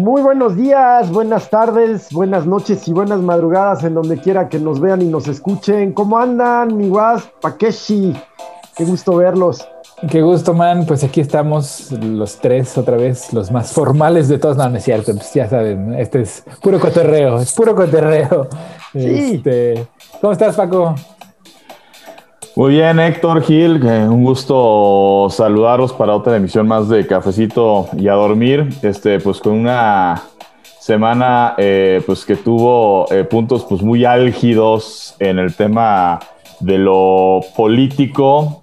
Muy buenos días, buenas tardes, buenas noches y buenas madrugadas en donde quiera que nos vean y nos escuchen. ¿Cómo andan, mi guas, Pakeshi? Qué gusto verlos. Qué gusto, man. Pues aquí estamos los tres otra vez, los más formales de todos. No, no es cierto, pues ya saben, este es puro cotorreo, es puro cotorreo. Sí. Este, ¿Cómo estás, Paco? Muy bien, Héctor Gil, un gusto saludaros para otra emisión más de Cafecito y a dormir. Este, pues con una semana eh, pues que tuvo eh, puntos pues muy álgidos en el tema de lo político,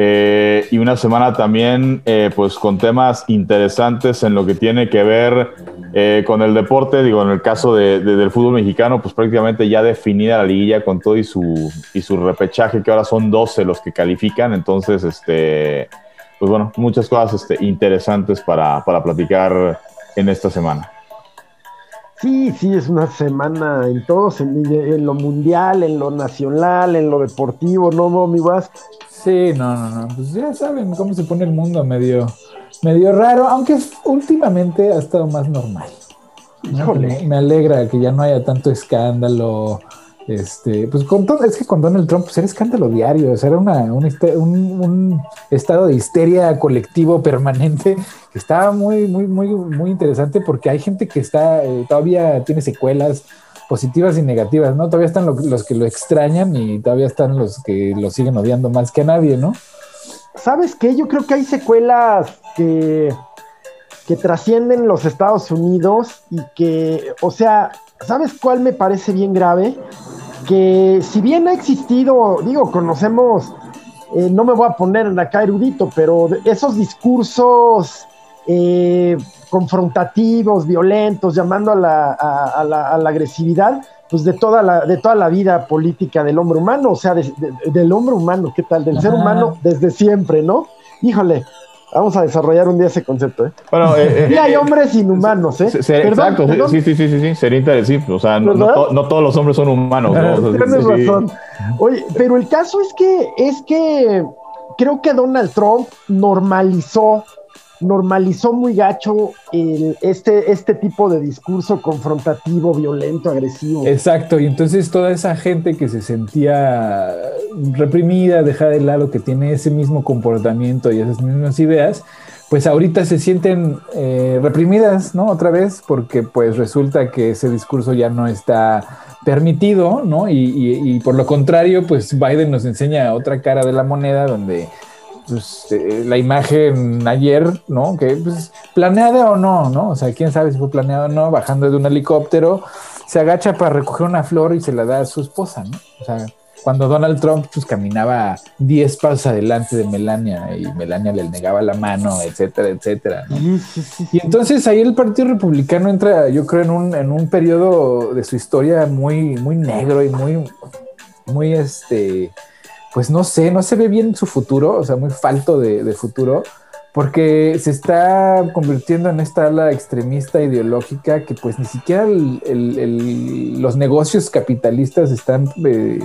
eh, y una semana también eh, pues con temas interesantes en lo que tiene que ver eh, con el deporte, digo, en el caso de, del fútbol mexicano, pues prácticamente ya definida la liguilla con todo y su, y su repechaje, que ahora son 12 los que califican, entonces, este, pues bueno, muchas cosas este, interesantes para, para platicar en esta semana. Sí, sí, es una semana en todos, en, lo mundial, en lo nacional, en lo deportivo, ¿no, mi vas? Sí, no, no, no. Pues ya saben cómo se pone el mundo medio, medio raro, aunque últimamente ha estado más normal. Me, me, alegra que ya no haya tanto escándalo. Este, pues con todo, es que con Donald Trump pues era escándalo diario, era una, un, estado de histeria colectivo permanente que estaba muy, muy, muy, muy interesante porque hay gente que está, eh, todavía tiene secuelas positivas y negativas, ¿no? Todavía están los que lo extrañan y todavía están los que lo siguen odiando más que a nadie, ¿no? ¿Sabes qué? Yo creo que hay secuelas que, que trascienden los Estados Unidos y que, o sea, ¿sabes cuál me parece bien grave? Que si bien ha existido, digo, conocemos, eh, no me voy a poner acá erudito, pero esos discursos eh, confrontativos, violentos, llamando a la, agresividad, pues de toda, la, de toda la vida política del hombre humano, o sea, del hombre humano, ¿qué tal? Del ser humano desde siempre, ¿no? Híjole, Vamos a desarrollar un día ese concepto, ¿eh? Bueno, eh, eh hay hombres inhumanos, ¿eh? exacto, sí, sí, sí, sí, sí, sería interesante. O sea, no, no, todos los hombres son humanos. ¿no? Tienes razón. Oye, pero el caso es que, es que creo que Donald Trump normalizó normalizó muy gacho este, este tipo de discurso confrontativo, violento, agresivo. Exacto, y entonces toda esa gente que se sentía reprimida, dejada de lado, que tiene ese mismo comportamiento y esas mismas ideas, pues ahorita se sienten eh, reprimidas, ¿no? Otra vez, porque pues resulta que ese discurso ya no está permitido, ¿no? y por lo contrario, pues Biden nos enseña otra cara de la moneda donde pues, eh, la imagen ayer, ¿no? Que pues, planeada o no, ¿no? O sea, quién sabe si fue planeado o no, bajando de un helicóptero, se agacha para recoger una flor y se la da a su esposa, ¿no? O sea, cuando Donald Trump pues caminaba 10 pasos adelante de Melania y Melania le negaba la mano, etcétera, etcétera. ¿no? Y entonces ahí el Partido Republicano entra, yo creo, en un, en un periodo de su historia muy, muy negro y muy, muy, este, pues no sé, no se ve bien su futuro, o sea, muy falto de, futuro, porque se está convirtiendo en esta ala extremista ideológica que pues ni siquiera los negocios capitalistas están, eh,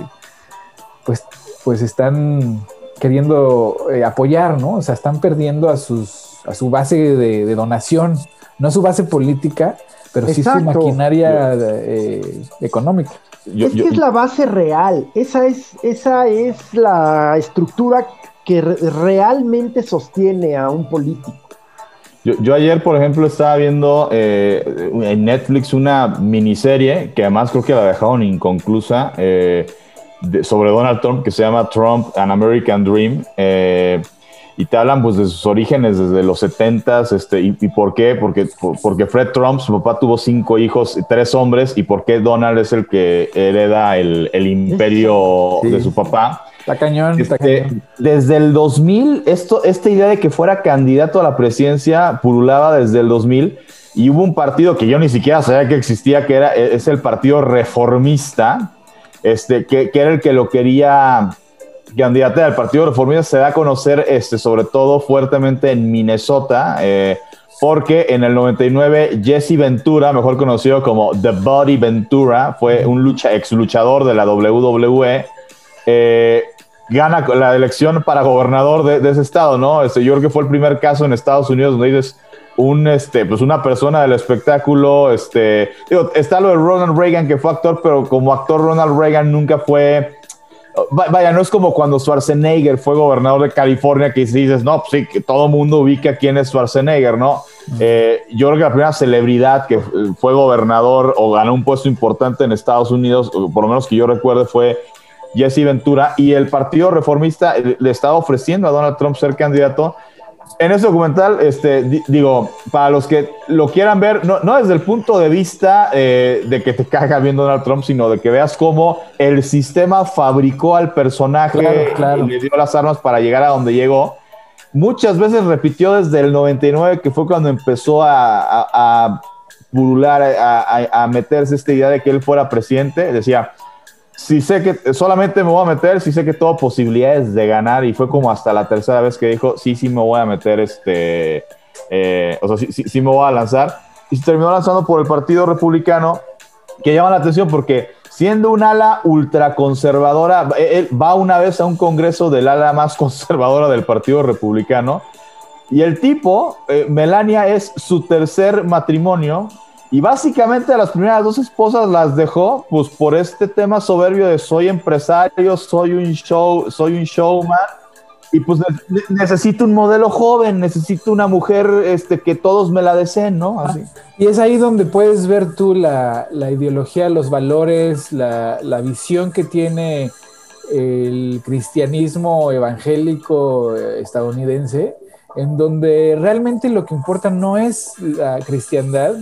pues, pues están queriendo eh, apoyar, ¿no? O sea, están perdiendo a, sus, a su base de, donación, no su base política, pero sí su maquinaria eh, económica es que es la base real, esa es, esa es la estructura que realmente sostiene a un político. Yo, ayer, por ejemplo, estaba viendo eh, en Netflix una miniserie que además creo que la dejaron inconclusa eh, sobre Donald Trump que se llama Trump, An American Dream. Eh, y te hablan pues de sus orígenes desde los 70 este, y, por qué, porque, porque Fred Trump, su papá tuvo cinco hijos, tres hombres, y por qué Donald es el que hereda el, el imperio de su papá. Está cañón, este, cañón. Desde el 2000, esto, esta idea de que fuera candidato a la presidencia pululaba desde el 2000 y hubo un partido que yo ni siquiera sabía que existía, que era, es el Partido Reformista, este, que, que era el que lo quería candidata del Partido Reformista se da a conocer este, sobre todo fuertemente en Minnesota, eh, porque en el 99 Jesse Ventura, mejor conocido como The Body Ventura, fue un lucha, ex luchador de la WWE, eh, gana la elección para gobernador de, ese estado, ¿no? Este, yo creo que fue el primer caso en Estados Unidos donde dices, un, este, pues una persona del espectáculo, este, está lo de Ronald Reagan que fue actor, pero como actor Ronald Reagan nunca fue, vaya, no es como cuando Schwarzenegger fue gobernador de California que dices, no, pues sí, que todo mundo ubica quién es Schwarzenegger, ¿no? Eh, yo creo que la primera celebridad que fue gobernador o ganó un puesto importante en Estados Unidos, por lo menos que yo recuerde, fue Jesse Ventura, y el Partido Reformista le estaba ofreciendo a Donald Trump ser candidato en ese documental, este, digo, para los que lo quieran ver, no, no desde el punto de vista eh, de que te caga bien Donald Trump, sino de que veas cómo el sistema fabricó al personaje y le dio las armas para llegar a donde llegó. Muchas veces repitió desde el 99, que fue cuando empezó a, a, a burular, a, a meterse esta idea de que él fuera presidente. Decía, si sé que solamente me voy a meter, si sé que tengo posibilidades de ganar. Y fue como hasta la tercera vez que dijo, sí, sí me voy a meter, este, eh, o sea, sí, sí, sí, me voy a lanzar. Y se terminó lanzando por el Partido Republicano, que llama la atención porque siendo un ala ultraconservadora, él va una vez a un congreso del ala más conservadora del Partido Republicano. Y el tipo, eh, Melania, es su tercer matrimonio y básicamente las primeras dos esposas las dejó, pues por este tema soberbio de soy empresario, soy un show, soy un showman. Y pues necesito un modelo joven, necesito una mujer este, que todos me la deseen, ¿no? Así. Y es ahí donde puedes ver tú la, la ideología, los valores, la, la, visión que tiene el cristianismo evangélico eh, estadounidense, en donde realmente lo que importa no es la cristiandad,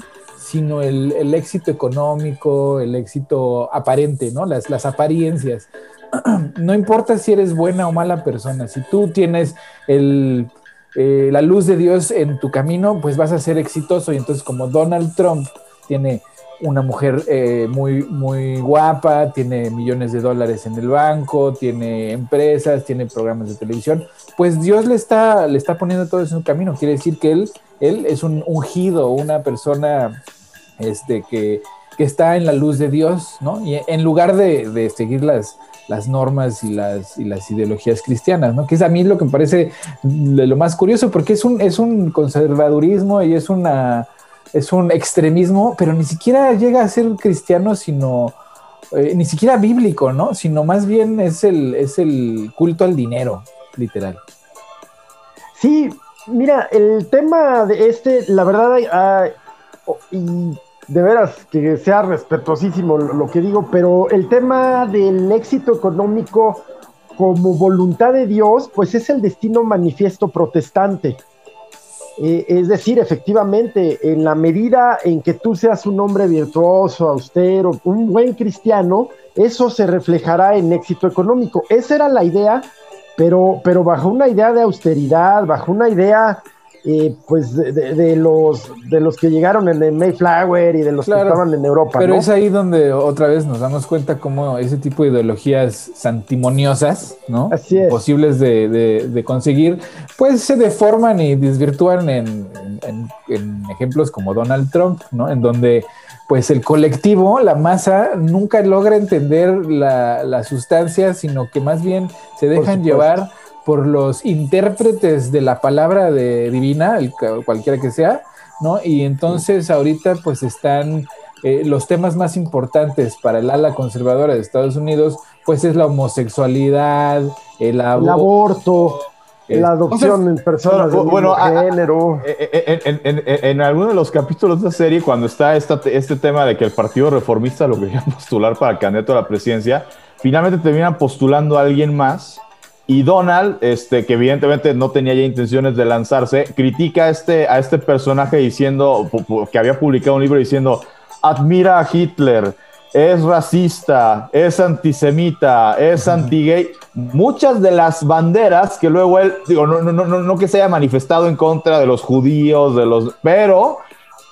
sino el, el, éxito económico, el éxito aparente, ¿no? Las, las apariencias. no importa si eres buena o mala persona, si tú tienes el, eh, la luz de Dios en tu camino, pues vas a ser exitoso. Y entonces como Donald Trump tiene una mujer eh, muy, muy guapa, tiene millones de dólares en el banco, tiene empresas, tiene programas de televisión, pues Dios le está, le está poniendo todo eso en su camino. Quiere decir que él, él es un ungido, una persona este, que, que, está en la luz de Dios, ¿no? Y en lugar de, seguir las, las normas y las, y las ideologías cristianas, ¿no? Que es a mí lo que me parece lo más curioso, porque es un, es un conservadurismo y es, una, es un extremismo, pero ni siquiera llega a ser cristiano, sino eh, ni siquiera bíblico, ¿no? Sino más bien es el, es el culto al dinero, literal. Sí, mira, el tema de este, la verdad, y de veras que sea respetuosísimo lo que digo, pero el tema del éxito económico como voluntad de Dios, pues es el destino manifiesto protestante. Eh, es decir, efectivamente, en la medida en que tú seas un hombre virtuoso, austero, un buen cristiano, eso se reflejará en éxito económico. Esa era la idea, pero, pero bajo una idea de austeridad, bajo una idea eh, pues de, de, de, los de los que llegaron en el Mayflower y de los claro, que estaban en Europa. Pero ¿no? es ahí donde otra vez nos damos cuenta cómo ese tipo de ideologías santimoniosas, ¿no? Así es. Posibles de, de conseguir, pues se deforman y desvirtúan en, en, en, ejemplos como Donald Trump, ¿no? En donde pues el colectivo, la masa, nunca logra entender la, la sustancia, sino que más bien se dejan llevar por los intérpretes de la palabra de divina, el, cualquiera que sea, ¿no? Y entonces ahorita pues están eh, los temas más importantes para el ala conservadora de Estados Unidos, pues es la homosexualidad, el, el aborto, eh, la adopción entonces, en personas bueno, de bueno, género. En, en, en, en, alguno de los capítulos de la serie, cuando está esta, este tema de que el Partido Reformista lo quería postular para candidato a la presidencia, finalmente terminan postulando a alguien más y Donald, este, que evidentemente no tenía ya intenciones de lanzarse, critica a este, a este personaje diciendo, que había publicado un libro diciendo, admira a Hitler, es racista, es antisemita, es anti-gay. Muchas de las banderas que luego él, digo, no, no, no, no que se haya manifestado en contra de los judíos, de los, pero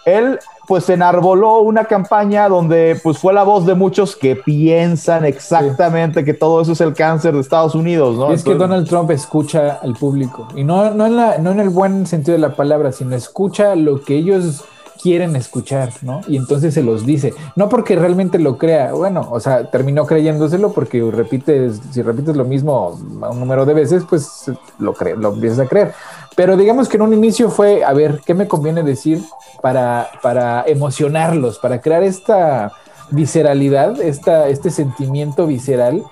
él pues enarboló una campaña donde pues fue la voz de muchos que piensan exactamente sí. que todo eso es el cáncer de Estados Unidos, ¿no? Y es Entonces, que Donald Trump escucha al público y no, no, en la, no en el buen sentido de la palabra, sino escucha lo que ellos quieren escuchar, ¿no? Y entonces se los dice, no porque realmente lo crea, bueno, o sea, terminó creyéndoselo porque repites, si repites lo mismo un número de veces, pues lo, cre lo empiezas a creer Pero digamos que en un inicio fue, a ver, ¿qué me conviene decir para, para emocionarlos, para crear esta visceralidad, esta, este sentimiento visceral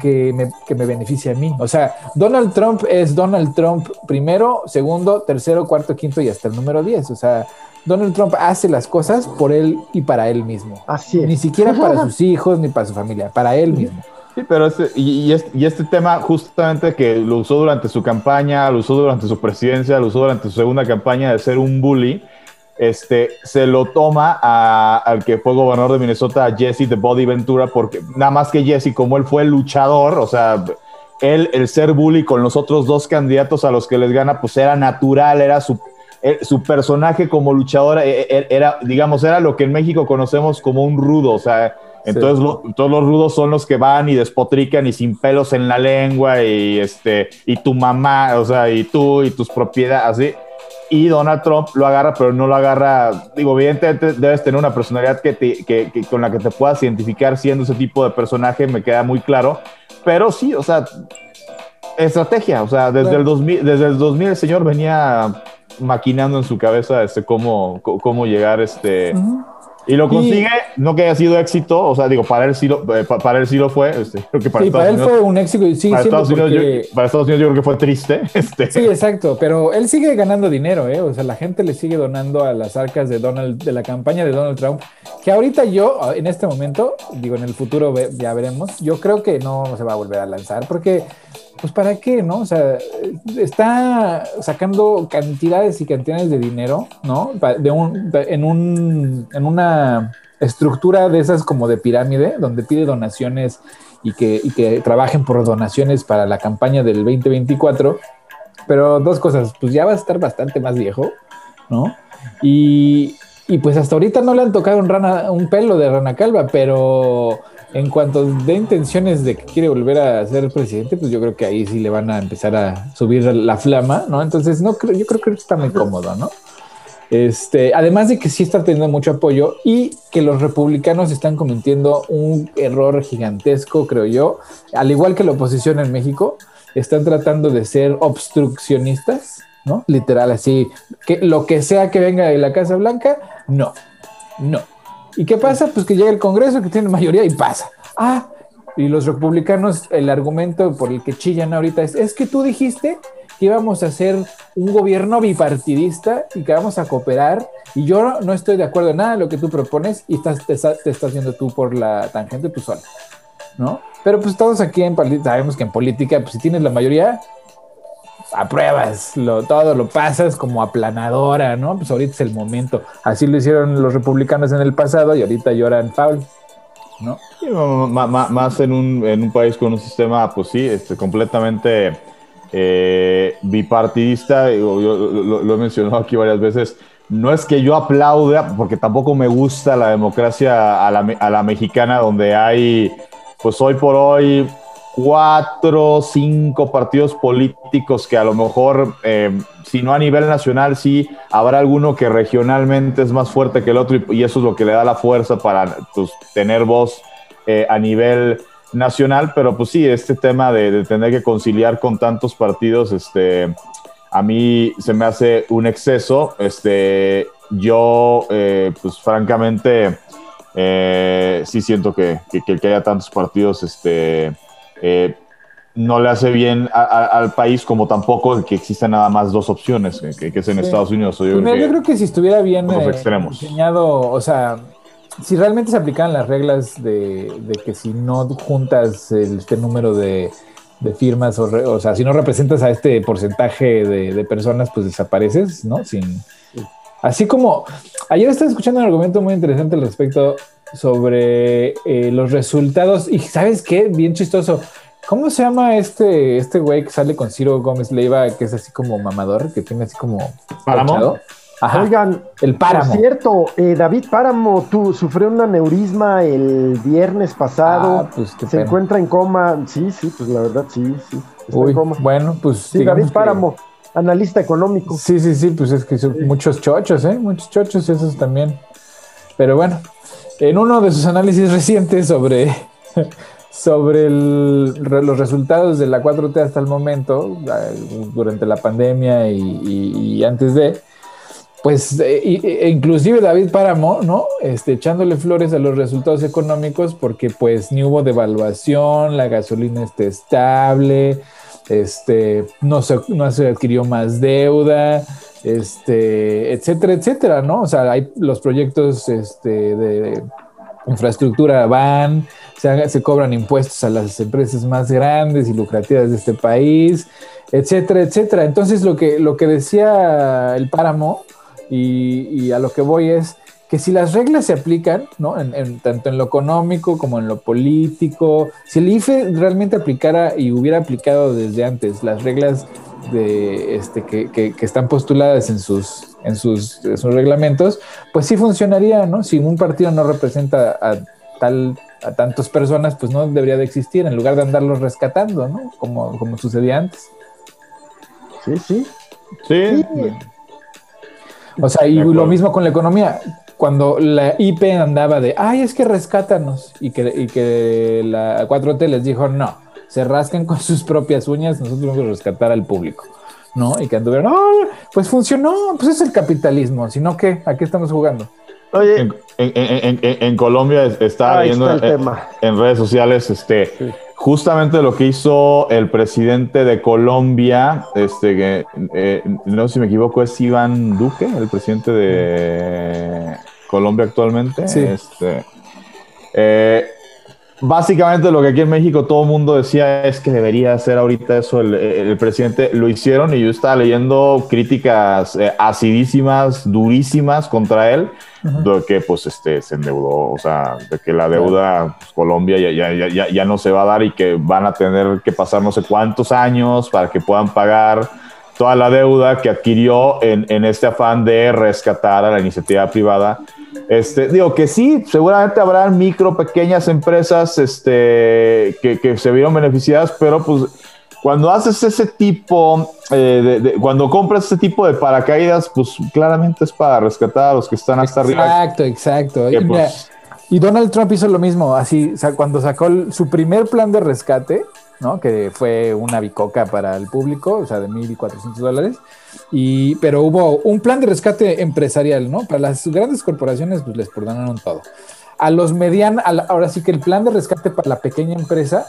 que me, que me beneficia a mí. O sea, Donald Trump es Donald Trump primero, segundo, tercero, cuarto, quinto y hasta el número 10. O sea, Donald Trump hace las cosas por él y para él mismo. Así es. Ni siquiera para sus hijos ni para su familia, para él mismo. Sí, pero este, y, y, este, tema justamente que lo usó durante su campaña, lo usó durante su presidencia, lo usó durante su segunda campaña de ser un bully, este, se lo toma al que fue gobernador de Minnesota, Jesse de Body Ventura, porque nada más que Jesse, como él fue luchador, o sea, él, el ser bully con los otros dos candidatos a los que les gana, pues era natural, era su, su personaje como luchador, e, e, era, digamos, era lo que en México conocemos como un rudo, o sea, entonces todos los rudos son los que van y despotrican y sin pelos en la lengua y este y tu mamá, o sea, y tú y tus propiedades, así y Donald Trump lo agarra, pero no lo agarra. Digo, evidentemente debes tener una personalidad que, que, con la que te puedas identificar siendo ese tipo de personaje, me queda muy claro. Pero sí, o sea, estrategia. O sea, desde, el, 2000, desde el 2000 el señor venía maquinando en su cabeza este, cómo, cómo llegar este, y lo consigue, no que haya sido éxito, o sea, digo, para él sí lo, eh, para él sí lo fue. Este, creo que para, sí, para él fue un éxito. Sí, para, Estados Unidos, yo, para Estados Unidos yo creo que fue triste. Este. Sí, exacto, pero él sigue ganando dinero, ¿eh? O sea, la gente le sigue donando a las arcas de Donald, de la campaña de Donald Trump, que ahorita yo, en este momento, digo, en el futuro ya veremos, yo creo que no se va a volver a lanzar, porque pues para qué, ¿no? O sea, está sacando cantidades y cantidades de dinero, ¿no? De un, en, un, en una estructura de esas como de pirámide, donde pide donaciones y que, y que trabajen por donaciones para la campaña del 2024. Pero dos cosas, pues ya va a estar bastante más viejo, ¿no? Y, y pues hasta ahorita no le han tocado un, rana, un pelo de rana calva, pero en cuanto de intenciones de que quiere volver a ser presidente, pues yo creo que ahí sí le van a empezar a subir la flama, ¿no? Entonces, no creo, yo creo que está muy cómodo, ¿no? Este, además de que sí está teniendo mucho apoyo y que los republicanos están cometiendo un error gigantesco, creo yo, al igual que la oposición en México, están tratando de ser obstruccionistas, ¿no? Literal, así, que lo que sea que venga de la Casa Blanca, no, no ¿Y qué pasa? Pues que llega el Congreso que tiene mayoría y pasa. Ah, y los republicanos, el argumento por el que chillan ahorita es, es que tú dijiste que íbamos a hacer un gobierno bipartidista y que vamos a cooperar y yo no estoy de acuerdo en nada de lo que tú propones y estás, te, te estás haciendo tú por la tangente tú solo, ¿no? Pero pues todos aquí en sabemos que en política, pues si tienes la mayoría, apruebas, lo, todo lo pasas como aplanadora, ¿no? Pues ahorita es el momento. Así lo hicieron los republicanos en el pasado y ahorita lloran foul, ¿no? más en un, en un, país con un sistema, pues sí, este, completamente eh, bipartidista, yo, lo, he mencionado aquí varias veces. No es que yo aplaude, porque tampoco me gusta la democracia a la, a la mexicana, donde hay, pues hoy por hoy, cuatro, cinco partidos políticos que a lo mejor, eh, si no a nivel nacional, sí habrá alguno que regionalmente es más fuerte que el otro y, eso es lo que le da la fuerza para pues, tener voz eh, a nivel nacional, pero pues sí, este tema de, tener que conciliar con tantos partidos, este, a mí se me hace un exceso, este, yo, eh, pues francamente, sí siento que, que, que haya tantos partidos, este, eh, no le hace bien al país como tampoco que existen nada más dos opciones, que, es en Estados Unidos. Yo, creo que, si estuviera bien eh, diseñado, o sea, si realmente se aplicaran las reglas de, que si no juntas este número de, firmas, o, o, sea, si no representas a este porcentaje de, personas, pues desapareces, ¿no? Sin, así como ayer estaba escuchando un argumento muy interesante al respecto sobre eh, los resultados. Y ¿sabes qué? Bien chistoso. ¿Cómo se llama este este güey que sale con Ciro Gómez Leiva, que es así como mamador, que tiene así como... ¿Páramo? Oigan, el Páramo. Por cierto, eh, David Páramo tú, sufrió un aneurisma el viernes pasado. Ah, pues se encuentra en coma. Sí, sí, pues la verdad, sí, sí. Uy, Bueno, pues. Sí, David Páramo, analista económico. Sí, sí, sí, pues es que son muchos chochos, ¿eh? Muchos chochos, esos también. Pero bueno, en uno de sus análisis recientes sobre, sobre los resultados de la 4T hasta el momento, durante la pandemia y, antes de, pues e, e, inclusive David Páramo, ¿no? Este, echándole flores a los resultados económicos porque pues ni hubo devaluación, la gasolina está estable, este, no se, no se adquirió más deuda, este, etcétera, etcétera, ¿no? O sea, hay los proyectos este, de infraestructura van, se, cobran impuestos a las empresas más grandes y lucrativas de este país, etcétera, etcétera. Entonces lo que, lo que decía el páramo y, a lo que voy es que si las reglas se aplican, ¿no? En, tanto en lo económico como en lo político, si el IFE realmente aplicara y hubiera aplicado desde antes las reglas de este que, que, están postuladas en sus, en sus, en sus reglamentos, pues sí funcionaría, ¿no? Si un partido no representa a tal a tantas personas, pues no debería de existir, en lugar de andarlos rescatando, ¿no? Como, como sucedía antes. Sí, sí. Sí. O sea, y lo mismo con la economía. Cuando la IP andaba de, ay, es que rescátanos, y que, y que la 4T les dijo, no, se rascan con sus propias uñas, nosotros vamos a rescatar al público. ¿no? Y que anduvieron, oh, pues funcionó, pues es el capitalismo, sino que, ¿a qué estamos jugando? Oye, en, Colombia estaba viendo en, redes sociales este, justamente lo que hizo el presidente de Colombia, este, que, eh, no sé si me equivoco, es Iván Duque, el presidente de Colombia actualmente. Sí. Este, eh, básicamente lo que aquí en México todo el mundo decía es que debería hacer ahorita eso el, presidente. Lo hicieron y yo estaba leyendo críticas eh, acidísimas, durísimas contra él de que pues este se endeudó, o sea, de que la deuda pues, Colombia ya, ya, ya, ya, no se va a dar y que van a tener que pasar no sé cuántos años para que puedan pagar toda la deuda que adquirió en, en este afán de rescatar a la iniciativa privada. Este, digo que sí, seguramente habrá micro, pequeñas empresas este, que, que se vieron beneficiadas, pero pues cuando haces ese tipo, eh, de, cuando compras ese tipo de paracaídas, pues claramente es para rescatar a los que están hasta arriba. Exacto, exacto. Pues, y, Donald Trump hizo lo mismo, así, cuando sacó su primer plan de rescate, ¿no? Que fue una bicoca para el público, o sea, de 1.400 dólares. Y, pero hubo un plan de rescate empresarial, ¿no? Para las grandes corporaciones, pues les perdonaron todo. A los medianos, ahora sí que el plan de rescate para la pequeña empresa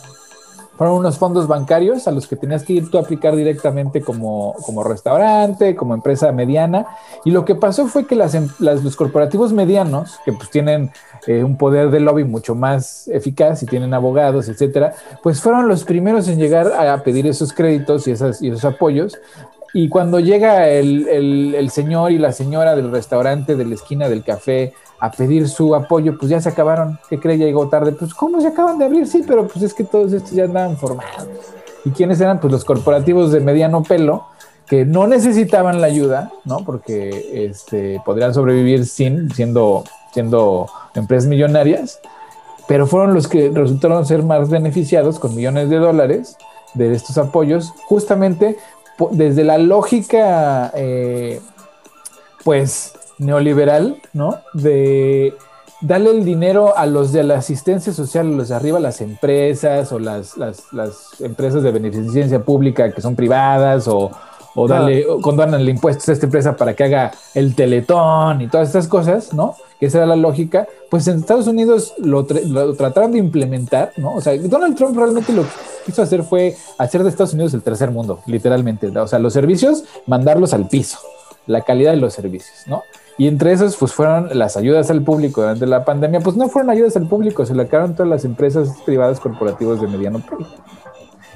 fueron unos fondos bancarios a los que tenías que ir tú a aplicar directamente como, como restaurante, como empresa mediana. Y lo que pasó fue que las, em, los corporativos medianos, que pues tienen eh, un poder de lobby mucho más eficaz y tienen abogados, etcétera, pues fueron los primeros en llegar a pedir esos créditos y, esas, y esos apoyos. Y cuando llega el, el, el señor y la señora del restaurante de la esquina del café, a pedir su apoyo, pues ya se acabaron. ¿Qué cree? Ya llegó tarde. Pues, ¿cómo se acaban de abrir? Sí, pero pues es que todos estos ya andaban formados. ¿Y quiénes eran? Pues los corporativos de mediano pelo que no necesitaban la ayuda, ¿no? Porque este, podrían sobrevivir sin, siendo, siendo empresas millonarias, pero fueron los que resultaron ser más beneficiados con millones de dólares de estos apoyos, justamente desde la lógica, eh, pues, neoliberal, ¿no? De darle el dinero a los de la asistencia social, a los de arriba, las empresas o las, las, empresas de beneficencia pública que son privadas o, o darle, el impuesto a esta empresa para que haga el teletón y todas estas cosas, ¿no? Que esa era la lógica. Pues en Estados Unidos lo, lo, trataron de implementar, ¿no? O sea, Donald Trump realmente lo que quiso hacer fue hacer de Estados Unidos el tercer mundo, literalmente. O sea, los servicios, mandarlos al piso, la calidad de los servicios, ¿no? Y entre esos, pues fueron las ayudas al público durante la pandemia. Pues no fueron ayudas al público, se le acabaron todas las empresas privadas corporativas de mediano plazo.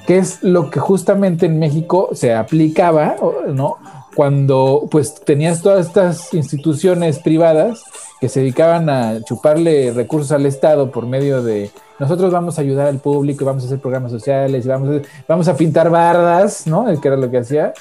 Que es lo que justamente en México se aplicaba, ¿no? Cuando pues tenías todas estas instituciones privadas que se dedicaban a chuparle recursos al Estado por medio de nosotros vamos a ayudar al público, vamos a hacer programas sociales, vamos a, vamos a pintar bardas, ¿no? Que era lo que hacía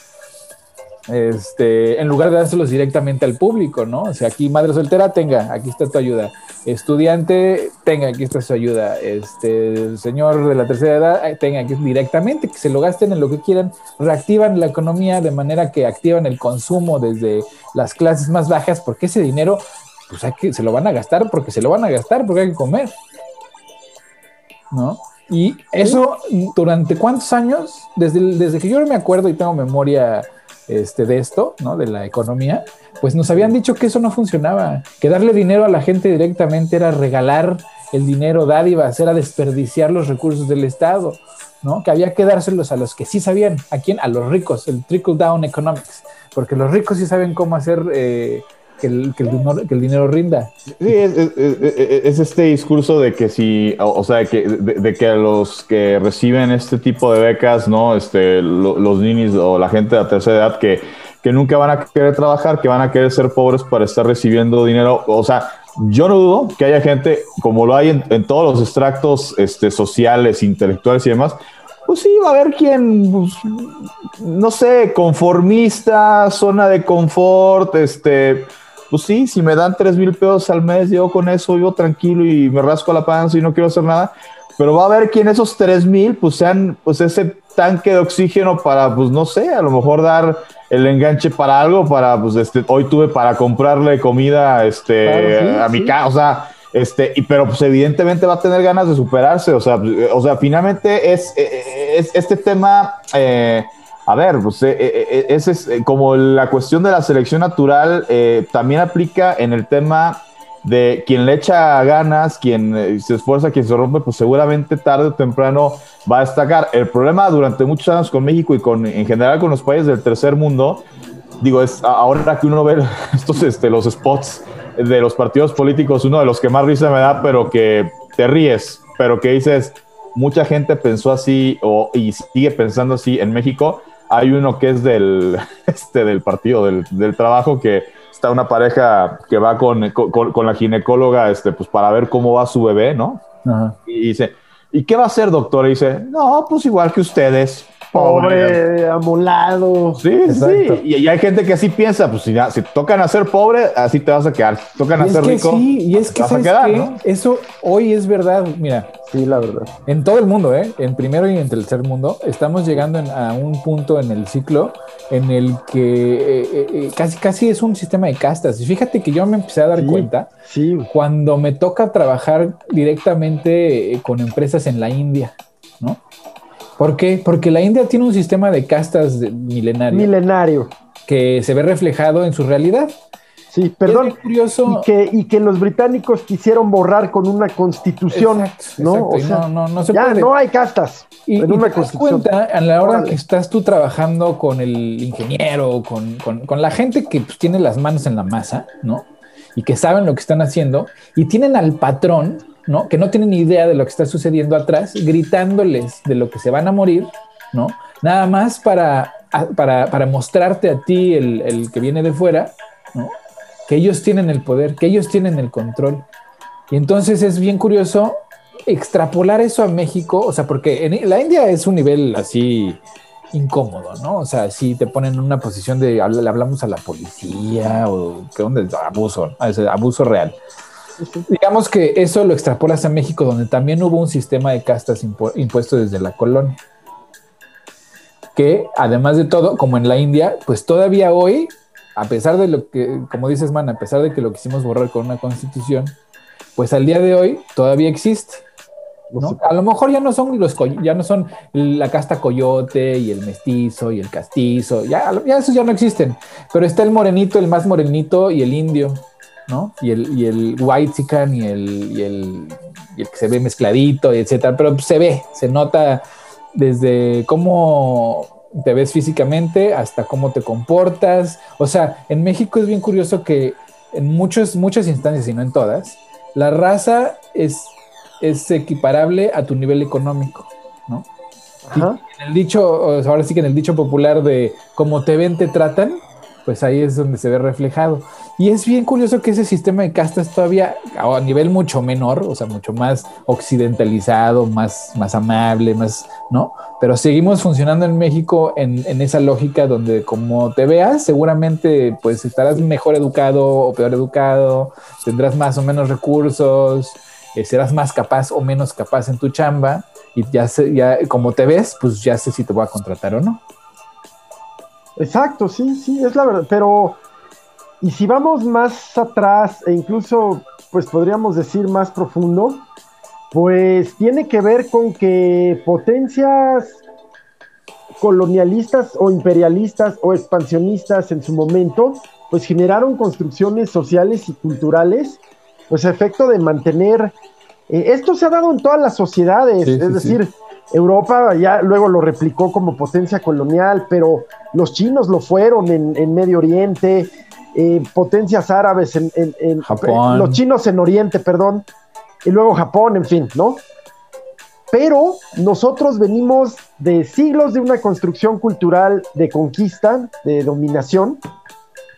este, en lugar de dárselos directamente al público, ¿no? O sea, aquí madre soltera, tenga, aquí está tu ayuda. Estudiante, tenga, aquí está su ayuda. Este, señor de la tercera edad, tenga, aquí directamente, que se lo gasten en lo que quieran, reactivan la economía de manera que activan el consumo desde las clases más bajas, porque ese dinero, pues hay que, se lo van a gastar porque se lo van a gastar, porque hay que comer, ¿no? Y eso, ¿durante cuántos años? Desde, desde que yo me acuerdo y tengo memoria este, de esto, ¿no? De la economía, pues nos habían dicho que eso no funcionaba, que darle dinero a la gente directamente era regalar el dinero, dádivas, era desperdiciar los recursos del Estado, ¿no? Que había que dárselos a los que sí sabían, ¿a quién? A los ricos, el trickle down economics, porque los ricos sí saben cómo hacer... Eh, que el, que, el dinero, que el, dinero, rinda. Sí, es, es, es, este discurso de que si, o, sea, que, de, que los que reciben este tipo de becas, ¿no? Este, lo, los ninis o la gente de la tercera edad que, que nunca van a querer trabajar, que van a querer ser pobres para estar recibiendo dinero. O sea, yo no dudo que haya gente, como lo hay en, en todos los extractos este, sociales, intelectuales y demás, pues sí, va a haber quien, pues, no sé, conformista, zona de confort, este, pues sí, si me dan tres mil pesos al mes, yo con eso vivo tranquilo y me rasco la panza y no quiero hacer nada. Pero va a haber quien esos tres mil, pues sean, pues ese tanque de oxígeno para, pues no sé, a lo mejor dar el enganche para algo, para, pues este, hoy tuve para comprarle comida, este, claro, sí, a mi sí. casa, o sea, este, y, pero pues evidentemente va a tener ganas de superarse, o sea, o sea, finalmente es, es este tema, eh, a ver, pues eh, eh, ese es como la cuestión de la selección natural eh, también aplica en el tema de quien le echa ganas, quien se esfuerza, quien se rompe, pues seguramente tarde o temprano va a destacar. El problema durante muchos años con México y con en general con los países del tercer mundo, digo, es ahora que uno ve estos, este, los spots de los partidos políticos, uno de los que más risa me da, pero que te ríes, pero que dices, mucha gente pensó así o, y sigue pensando así en México hay uno que es del, este, del partido del, del, trabajo que está una pareja que va con, con, con, la ginecóloga este, pues para ver cómo va su bebé, ¿no? Ajá. Y dice, ¿y qué va a hacer, doctor? Y dice, no, pues igual que ustedes. Pobre, amolado. Sí, Exacto. sí. Y, y, hay gente que así piensa, pues si, si tocan a ser pobre, así te vas a quedar. Si tocan a ser rico, sí, y es que vas a quedar, ¿no? eso hoy es verdad. Mira, Sí, la verdad. En todo el mundo, ¿eh? en primero y en tercer mundo, estamos llegando en, a un punto en el ciclo en el que eh, eh, casi, casi es un sistema de castas. Y fíjate que yo me empecé a dar sí, cuenta sí. cuando me toca trabajar directamente eh, con empresas en la India. ¿Por qué? Porque la India tiene un sistema de castas de milenario. Milenario. Que se ve reflejado en su realidad. Sí, perdón. curioso. Y que, y que, los británicos quisieron borrar con una constitución, exacto, ¿no? Exacto. O sea, no, no, no se ya puede. no hay castas. Y, en y una te das cuenta a la hora Órale. que estás tú trabajando con el ingeniero, con, con, con la gente que pues, tiene las manos en la masa, ¿no? Y que saben lo que están haciendo y tienen al patrón, ¿no? Que no tienen idea de lo que está sucediendo atrás, gritándoles de lo que se van a morir, ¿no? Nada más para, para, para mostrarte a ti, el, el que viene de fuera, ¿no? que ellos tienen el poder, que ellos tienen el control. Y entonces es bien curioso extrapolar eso a México, o sea, porque la India es un nivel así incómodo, ¿no? O sea, si te ponen en una posición de le hablamos a la policía o que dónde abuso, abuso real. Digamos que eso lo extrapolas a México, donde también hubo un sistema de castas impu impuesto desde la colonia. Que además de todo, como en la India, pues todavía hoy a pesar de lo que, como dices, man, a pesar de que lo quisimos borrar con una constitución, pues al día de hoy todavía existe. ¿no? A lo mejor ya no son los ya no son la casta coyote y el mestizo y el castizo, ya, ya esos ya no existen, pero está el morenito, el más morenito y el indio, ¿no? Y el, y el white chican y el, y el, y el que se ve mezcladito, y etcétera, pero se ve, se nota desde cómo te ves físicamente hasta cómo te comportas. O sea, en México es bien curioso que en muchos, muchas instancias, y no en todas, la raza es, es equiparable a tu nivel económico, ¿no? Ajá. En el dicho, ahora sí que en el dicho popular de cómo te ven, te tratan, pues ahí es donde se ve reflejado. Y es bien curioso que ese sistema de castas todavía a nivel mucho menor, o sea, mucho más occidentalizado, más, más amable, más, ¿no? Pero seguimos funcionando en México en, en, esa lógica donde como te veas, seguramente pues estarás mejor educado o peor educado, tendrás más o menos recursos, eh, serás más capaz o menos capaz en tu chamba y ya, sé, ya como te ves, pues ya sé si te voy a contratar o no. Exacto, sí, sí, es la verdad, pero y si vamos más atrás e incluso, pues podríamos decir más profundo, Pues tiene que ver con que potencias colonialistas o imperialistas o expansionistas en su momento, pues generaron construcciones sociales y culturales, pues a efecto de mantener, eh, esto se ha dado en todas las sociedades, Sí, es sí, decir, Europa ya luego lo replicó como potencia colonial, pero los chinos lo fueron en, en Medio Oriente, eh, potencias árabes en, en- en- Japón. los chinos en Oriente, perdón, y luego Japón, en fin, ¿no? Pero nosotros venimos de siglos de una construcción cultural de conquista, de dominación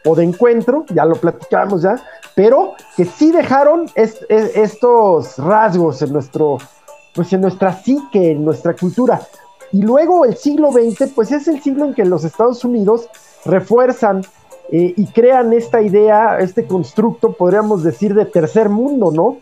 o de encuentro, ya lo platicamos ya, pero que sí dejaron es- es- estos rasgos en nuestro, pues en nuestra psique, en nuestra cultura. Y luego el siglo XX, pues es el siglo en que los Estados Unidos refuerzan eh, y crean esta idea, este constructo, podríamos decir, de tercer mundo, ¿no?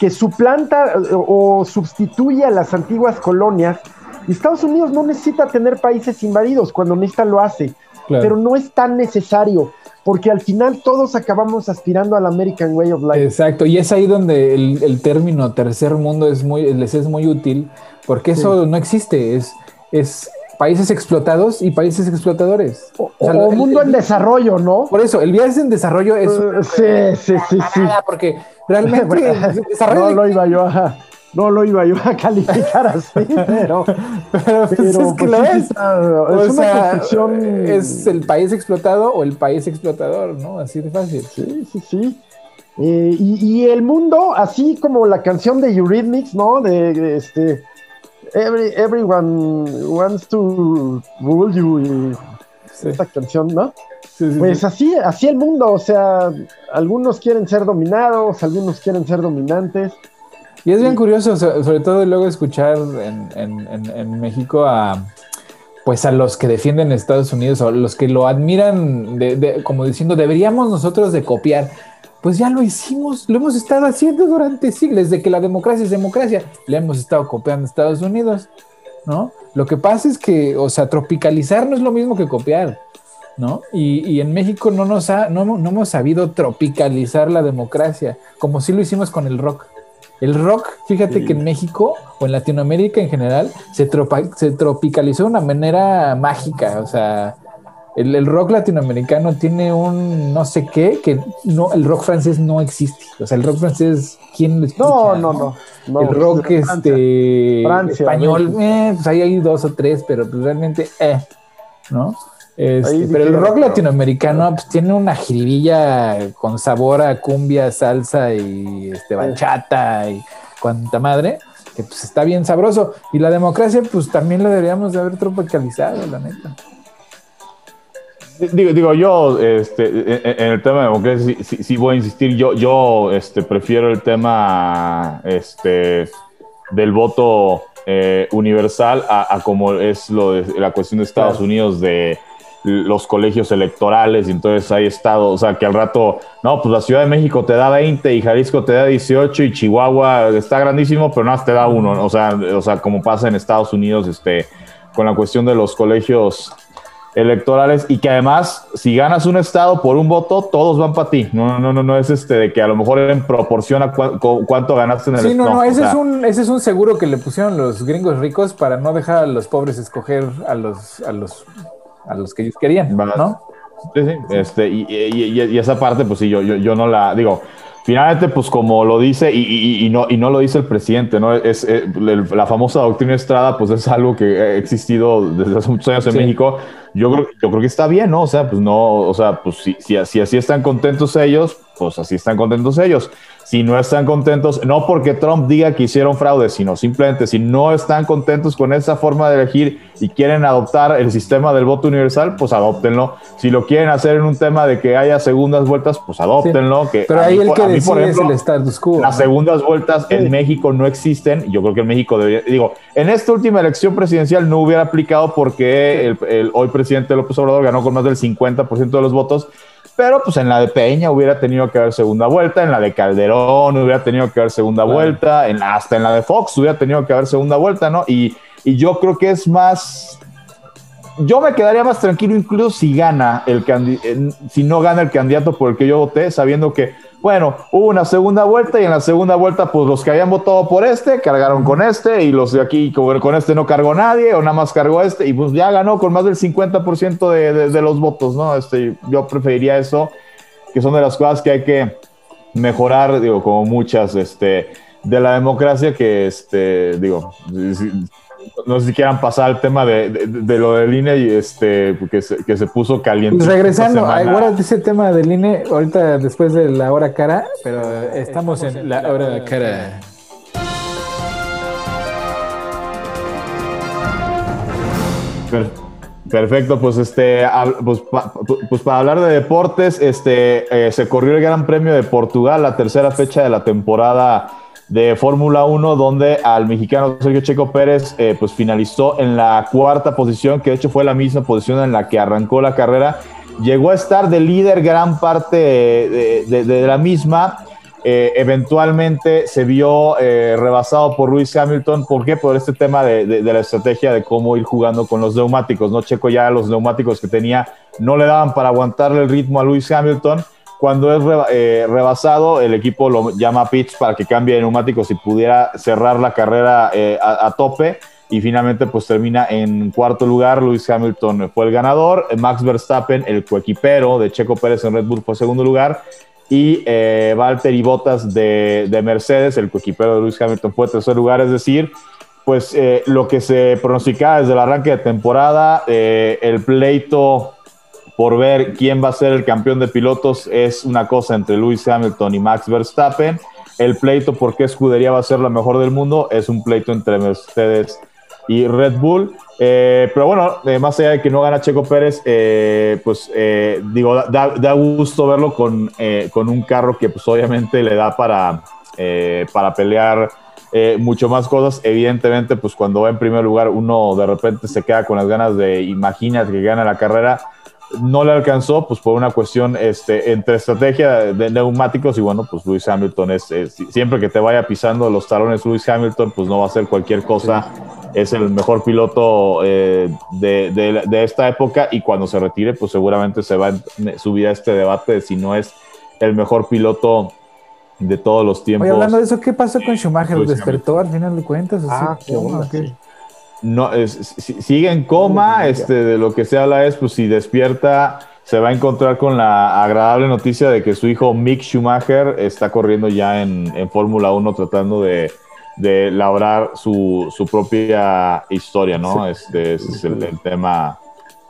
que suplanta eh, o sustituye a las antiguas colonias. Y Estados Unidos no necesita tener países invadidos, cuando necesita lo hace, Claro. pero no es tan necesario, porque al final todos acabamos aspirando al American Way of Life. Exacto, y es ahí donde el, el término tercer mundo es muy, les es muy útil, porque eso no existe, es, es países explotados y países explotadores. o O sea, o el- mundo el- en desarrollo, ¿no? Por eso, el viaje en desarrollo es Eh, sí, sí, sí, sí. porque realmente el desarrollo No lo iba yo a, no lo iba yo a calificar así, pero, pero, pues, pero, es que pues, lo sí, es. O es una sea, construcción. es el país explotado o el país explotador, ¿no? Así de fácil. Sí, sí, sí. Eh, y, y el mundo, así como la canción de Eurythmics, ¿no? De, de este. Every, everyone wants to rule you. y Sí, esta canción, ¿no? sí, sí, Pues sí. así, así el mundo, o sea, algunos quieren ser dominados, algunos quieren ser dominantes. Y es bien curioso, so- sobre todo luego escuchar en, en- en- en México a pues a los que defienden Estados Unidos o los que lo admiran de- de- como diciendo deberíamos nosotros de copiar. Pues ya lo hicimos, lo hemos estado haciendo durante siglos, desde que la democracia es democracia, le hemos estado copiando a Estados Unidos, ¿no? Lo que pasa es que, o sea, tropicalizar no es lo mismo que copiar, ¿no? Y, y en México no, nos ha, no, no hemos sabido tropicalizar la democracia, como sí lo hicimos con el rock. El rock, fíjate Sí. que en México o en Latinoamérica en general se, tropa- se tropicalizó de una manera mágica. O sea, el, el rock latinoamericano tiene un no sé qué, que no, el rock francés no existe. O sea, el rock francés, ¿quién lo escucha? No, no, no. no, el rock este Francia, español, eh, pues ahí hay dos o tres, pero pues realmente, eh, ¿no? Este, pero el rock latinoamericano pues, tiene una jiribilla con sabor a cumbia, salsa y este, bachata y cuanta madre, que pues está bien sabroso. Y la democracia, pues también la deberíamos de haber tropicalizado, la neta. Digo, digo yo, este, en, en el tema de democracia, sí, sí- sí voy a insistir. Yo, yo este, prefiero el tema este, del voto eh, universal a, a como es lo de la cuestión de Estados Claro. Unidos de los colegios electorales y entonces hay estado, o sea, que al rato, no, pues la Ciudad de México te da 20 y Jalisco te da 18 y Chihuahua está grandísimo, pero nada más te da uno, ¿no? o sea, o sea, como pasa en Estados Unidos, este, con la cuestión de los colegios electorales y que además si ganas un estado por un voto todos van para ti no no no no es este de que a lo mejor en proporción a cu- cu- cuánto ganaste en el Sí, no, no, ese, sea, es un, ese es un seguro que le pusieron los gringos ricos para no dejar a los pobres escoger a los, a los, a los que ellos querían. ¿no? Sí, sí, Este, y, y- y- y esa parte, pues sí, yo, yo, yo no la digo. Finalmente, pues como lo dice, y, y- y no, y no lo dice el presidente, ¿no? Es, eh, el- la famosa doctrina Estrada, pues es algo que ha existido desde hace muchos años en Sí. México. Yo creo, yo creo que está bien, ¿no? O sea, pues no, o sea, pues si, si, si así están contentos ellos, pues así están contentos ellos. Si no están contentos, no porque Trump diga que hicieron fraude, sino simplemente si no están contentos con esa forma de elegir y quieren adoptar el sistema del voto universal, pues adóptenlo. Si lo quieren hacer en un tema de que haya segundas vueltas, pues adóptenlo. Que Pero a ahí mí, el que mí, decide es ejemplo, el status quo. las segundas vueltas en México no existen. Yo creo que en México debería, digo, en esta última elección presidencial no hubiera aplicado porque el, el hoy presidente López Obrador ganó con más del 50% de los votos, pero pues en la de Peña hubiera tenido que haber segunda vuelta, en la de Calderón hubiera tenido que haber segunda vuelta, en la- hasta en la de Fox hubiera tenido que haber segunda vuelta, ¿no? Y, y yo creo que es más yo me quedaría más tranquilo incluso si gana el si no gana el candidato por el que yo voté, sabiendo que Bueno, hubo una segunda vuelta y en la segunda vuelta, pues los que habían votado por este cargaron con este y los de aquí con este no cargó nadie o nada más cargó este y pues ya ganó con más del 50% de, de, los votos, ¿no? Este, yo preferiría eso, que son de las cosas que hay que mejorar, digo, como muchas, este, de la democracia que, este, digo, no sé si quieran pasar al tema de, de, lo del INE y este, que se, que se puso caliente. Pues regresando, ahora ese tema del INE, ahorita después de la hora cara, pero estamos, en la hora cara. Perfecto, pues este, pues, pues, para hablar de deportes, este, eh, se corrió el Gran Premio de Portugal, la tercera fecha de la temporada de Fórmula 1, donde al mexicano Sergio Checo Pérez eh, pues finalizó en la cuarta posición, que de hecho fue la misma posición en la que arrancó la carrera. Llegó a estar de líder gran parte de, la misma. Eh, eventualmente se vio eh, rebasado por Luis Hamilton. ¿Por qué? Por este tema de, la estrategia de cómo ir jugando con los neumáticos. ¿no? Checo ya los neumáticos que tenía no le daban para aguantarle el ritmo a Luis Hamilton cuando es eh, rebasado, el equipo lo llama pitch para que cambie de neumáticos y pudiera cerrar la carrera eh, a, tope. Y finalmente, pues termina en cuarto lugar. Luis Hamilton fue el ganador. Max Verstappen, el coequipero de Checo Pérez en Red Bull, fue segundo lugar. Y eh, Valtteri Bottas de, de, Mercedes, el coequipero de Luis Hamilton, fue tercer lugar. Es decir, pues eh, lo que se pronosticaba desde el arranque de temporada, el pleito por ver quién va a ser el campeón de pilotos es una cosa entre Lewis Hamilton y Max Verstappen. El pleito por qué escudería va a ser la mejor del mundo es un pleito entre Mercedes y Red Bull. Eh, pero bueno, eh, más allá de que no gana Checo Pérez, eh, pues digo, da, gusto verlo con, con, un carro que pues obviamente le da para, para pelear mucho más cosas. Evidentemente, pues cuando va en primer lugar uno de repente se queda con las ganas de imagínate que gana la carrera no le alcanzó, pues por una cuestión este, entre estrategia de neumáticos y bueno, pues Luis Hamilton es, siempre que te vaya pisando los talones Luis Hamilton, pues no va a hacer cualquier cosa, es el mejor piloto eh, de, de, esta época y cuando se retire, pues seguramente se va a subir a este debate de si no es el mejor piloto de todos los tiempos. Oye, hablando de eso, ¿qué pasó con Schumacher? ¿Despertó al final de cuentas? Ah, qué onda, no, sigue en coma, este, de lo que se habla es, pues si despierta, se va a encontrar con la agradable noticia de que su hijo Mick Schumacher está corriendo ya en, Fórmula 1 tratando de, de labrar su, propia historia, ¿no? Este, ese es el, tema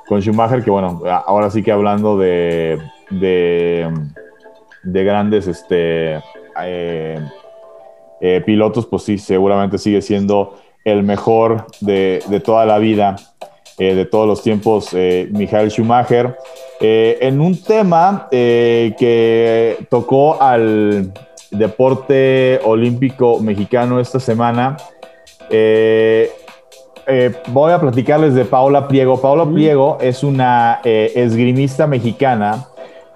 con Schumacher, que bueno, ahora sí que hablando de, de, grandes este, eh, eh, pilotos, pues sí, seguramente sigue siendo el mejor de, toda la vida, eh, de todos los tiempos, eh, Michael Schumacher, eh, en un tema que tocó al deporte olímpico mexicano esta semana. voy a platicarles de Paula Pliego. Paula Pliego es una esgrimista mexicana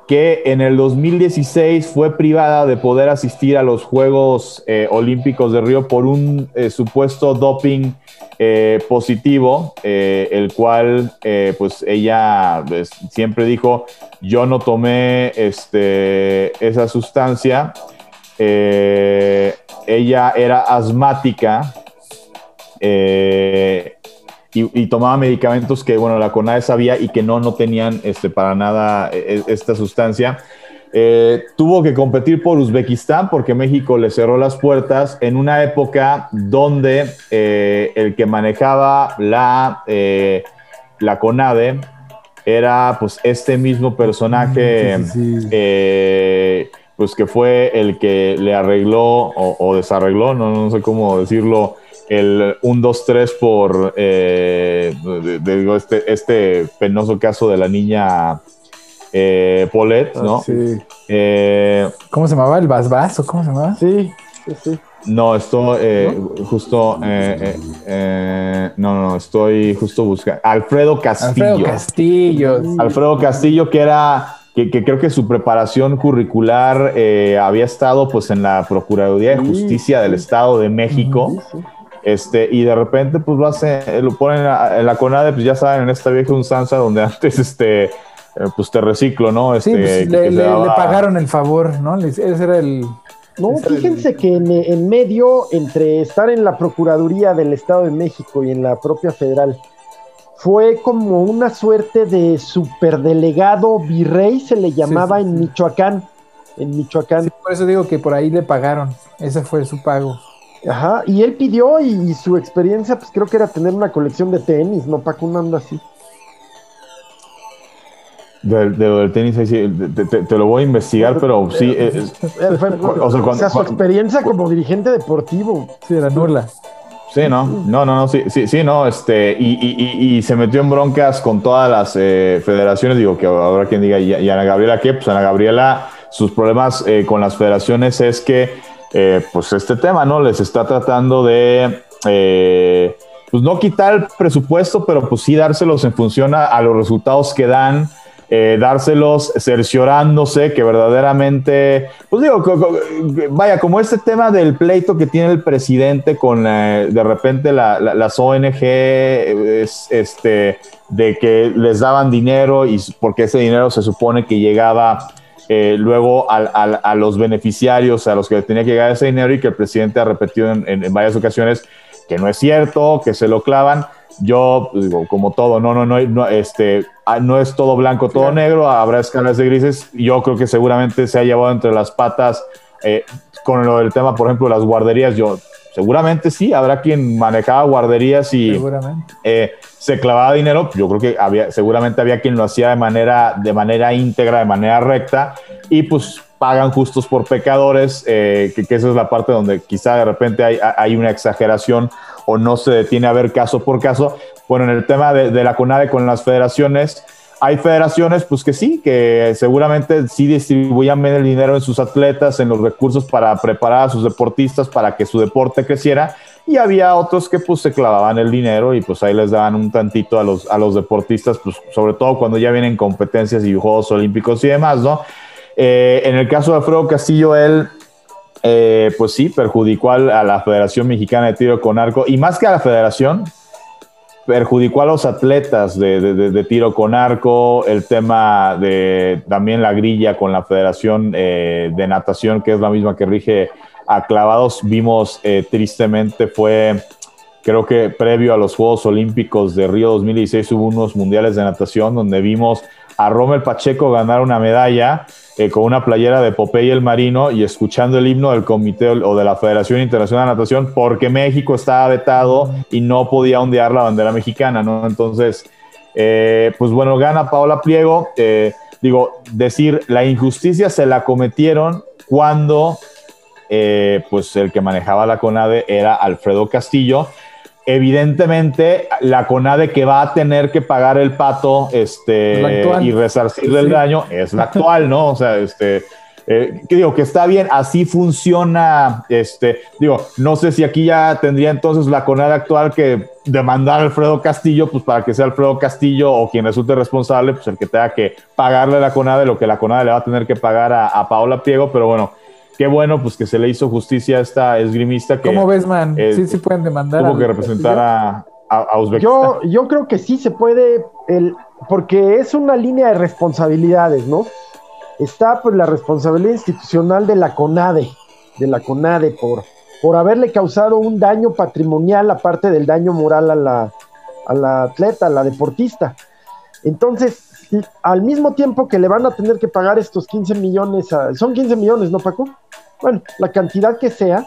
que en el 2016 fue privada de poder asistir a los Juegos eh, Olímpicos de Río por un eh, supuesto doping eh, positivo, el cual pues ella pues, siempre dijo, yo no tomé este, esa sustancia, ella era asmática y, tomaba medicamentos que, bueno, la CONADE sabía y que no, no tenían este, para nada e, e, esta sustancia. Eh, tuvo que competir por Uzbekistán porque México le cerró las puertas en una época donde eh, el que manejaba la, eh, la CONADE era pues este mismo personaje, pues que fue el que le arregló o, o desarregló, no, no sé cómo decirlo, el 1, 2, 3 por eh, este, este penoso caso de la niña eh, Paulette, ¿no? sí. Eh, ¿Cómo se llamaba? ¿El Basbas o cómo se llamaba? Sí, sí, sí. No, estoy eh, justo. no, no, estoy justo buscando. Alfredo Castillo. Alfredo Castillo. Alfredo Castillo, que era. Que, creo que su preparación curricular había estado pues en la Procuraduría de Justicia del Estado de México. Este, y de repente, pues lo, hace, lo ponen en la, CONADE, pues ya saben, en esta vieja unzanza donde antes este, eh, pues te reciclo, ¿no? Este, pues, le, pagaron el favor, ¿no? Ese era el... No, fíjense que en, en, medio, entre estar en la Procuraduría del Estado de México y en la propia federal, fue como una suerte de superdelegado virrey, se le llamaba en Michoacán. En Michoacán. por eso digo que por ahí le pagaron. Ese fue su pago. Ajá, y él pidió y, su experiencia, pues creo que era tener una colección de tenis, ¿no? Paco, un anda así. De, lo del tenis, te, lo voy a investigar, pero sí. Eh, o, sea, su experiencia como dirigente deportivo. Sí, era nula. Sí, no, no, no, no, sí, sí, sí, no, este, y, se metió en broncas con todas las eh, federaciones, digo que habrá quien diga, ¿y, Ana Gabriela qué? Pues Ana Gabriela, sus problemas eh, con las federaciones es que, eh, pues este tema, ¿no? Les está tratando de, pues no quitar el presupuesto, pero pues sí dárselos en función a los resultados que dan, eh, dárselos cerciorándose que verdaderamente, pues digo, vaya, como este tema del pleito que tiene el presidente con eh, de repente las ONG, es, este, de que les daban dinero y porque ese dinero se supone que llegaba eh, luego a, los beneficiarios, a los que tenía que llegar ese dinero y que el presidente ha repetido en varias ocasiones que no es cierto, que se lo clavan. Yo pues, digo, como todo, no, no, no, no, este, ah, no es todo blanco, todo negro, habrá escalas de grises. Yo creo que seguramente se ha llevado entre las patas eh, con lo del tema, por ejemplo, las guarderías. Yo seguramente sí, habrá quien manejaba guarderías y eh, se clavaba dinero. Yo creo que había, seguramente había quien lo hacía de manera, de manera íntegra, de manera recta, y pues pagan justos por pecadores, eh, que, esa es la parte donde quizá de repente hay, hay una exageración o no se detiene a ver caso por caso. Bueno, en el tema de, la CONADE con las federaciones, hay federaciones pues que sí, que seguramente sí distribuían bien el dinero en sus atletas, en los recursos para preparar a sus deportistas para que su deporte creciera y había otros que pues se clavaban el dinero y pues ahí les daban un tantito a los, a los deportistas, pues sobre todo cuando ya vienen competencias y Juegos Olímpicos y demás, ¿no? Eh, en el caso de Alfredo Castillo, él eh, pues sí, perjudicó a la Federación Mexicana de Tiro con Arco y más que a la Federación, perjudicó a los atletas de, tiro con arco, el tema de también la grilla con la Federación eh, de Natación, que es la misma que rige a clavados, vimos eh, tristemente fue, creo que previo a los Juegos Olímpicos de Río 2016 hubo unos mundiales de natación donde vimos a Rommel Pacheco ganar una medalla eh, con una playera de Popeye el Marino y escuchando el himno del comité o de la Federación Internacional de Natación porque México estaba vetado y no podía ondear la bandera mexicana, ¿no? Entonces, eh, pues bueno, gana Paola Pliego. Eh, digo, decir, la injusticia se la cometieron cuando pues el que manejaba la CONADE era Alfredo Castillo evidentemente la CONADE que va a tener que pagar el pato este, y resarcir el daño es la actual, ¿no? O sea, este, eh, que digo que está bien, así funciona, este, digo, no sé si aquí ya tendría entonces la CONADE actual que demandar a Alfredo Castillo, pues para que sea Alfredo Castillo o quien resulte responsable, pues el que tenga que pagarle a la CONADE lo que la CONADE le va a tener que pagar a, a Paola Piego, pero bueno, qué bueno pues que se le hizo justicia a esta esgrimista que... ¿Cómo ves, man? Eh, sí, sí pueden demandar. Tuvo que representar a, a, Yo, yo creo que sí se puede, el, porque es una línea de responsabilidades, ¿no? Está pues la responsabilidad institucional de la CONADE, de la CONADE por, por haberle causado un daño patrimonial aparte del daño moral a la, a la atleta, a la deportista. Entonces, al mismo tiempo que le van a tener que pagar estos 15 millones, son 15 millones, ¿no, Paco? Bueno, la cantidad que sea,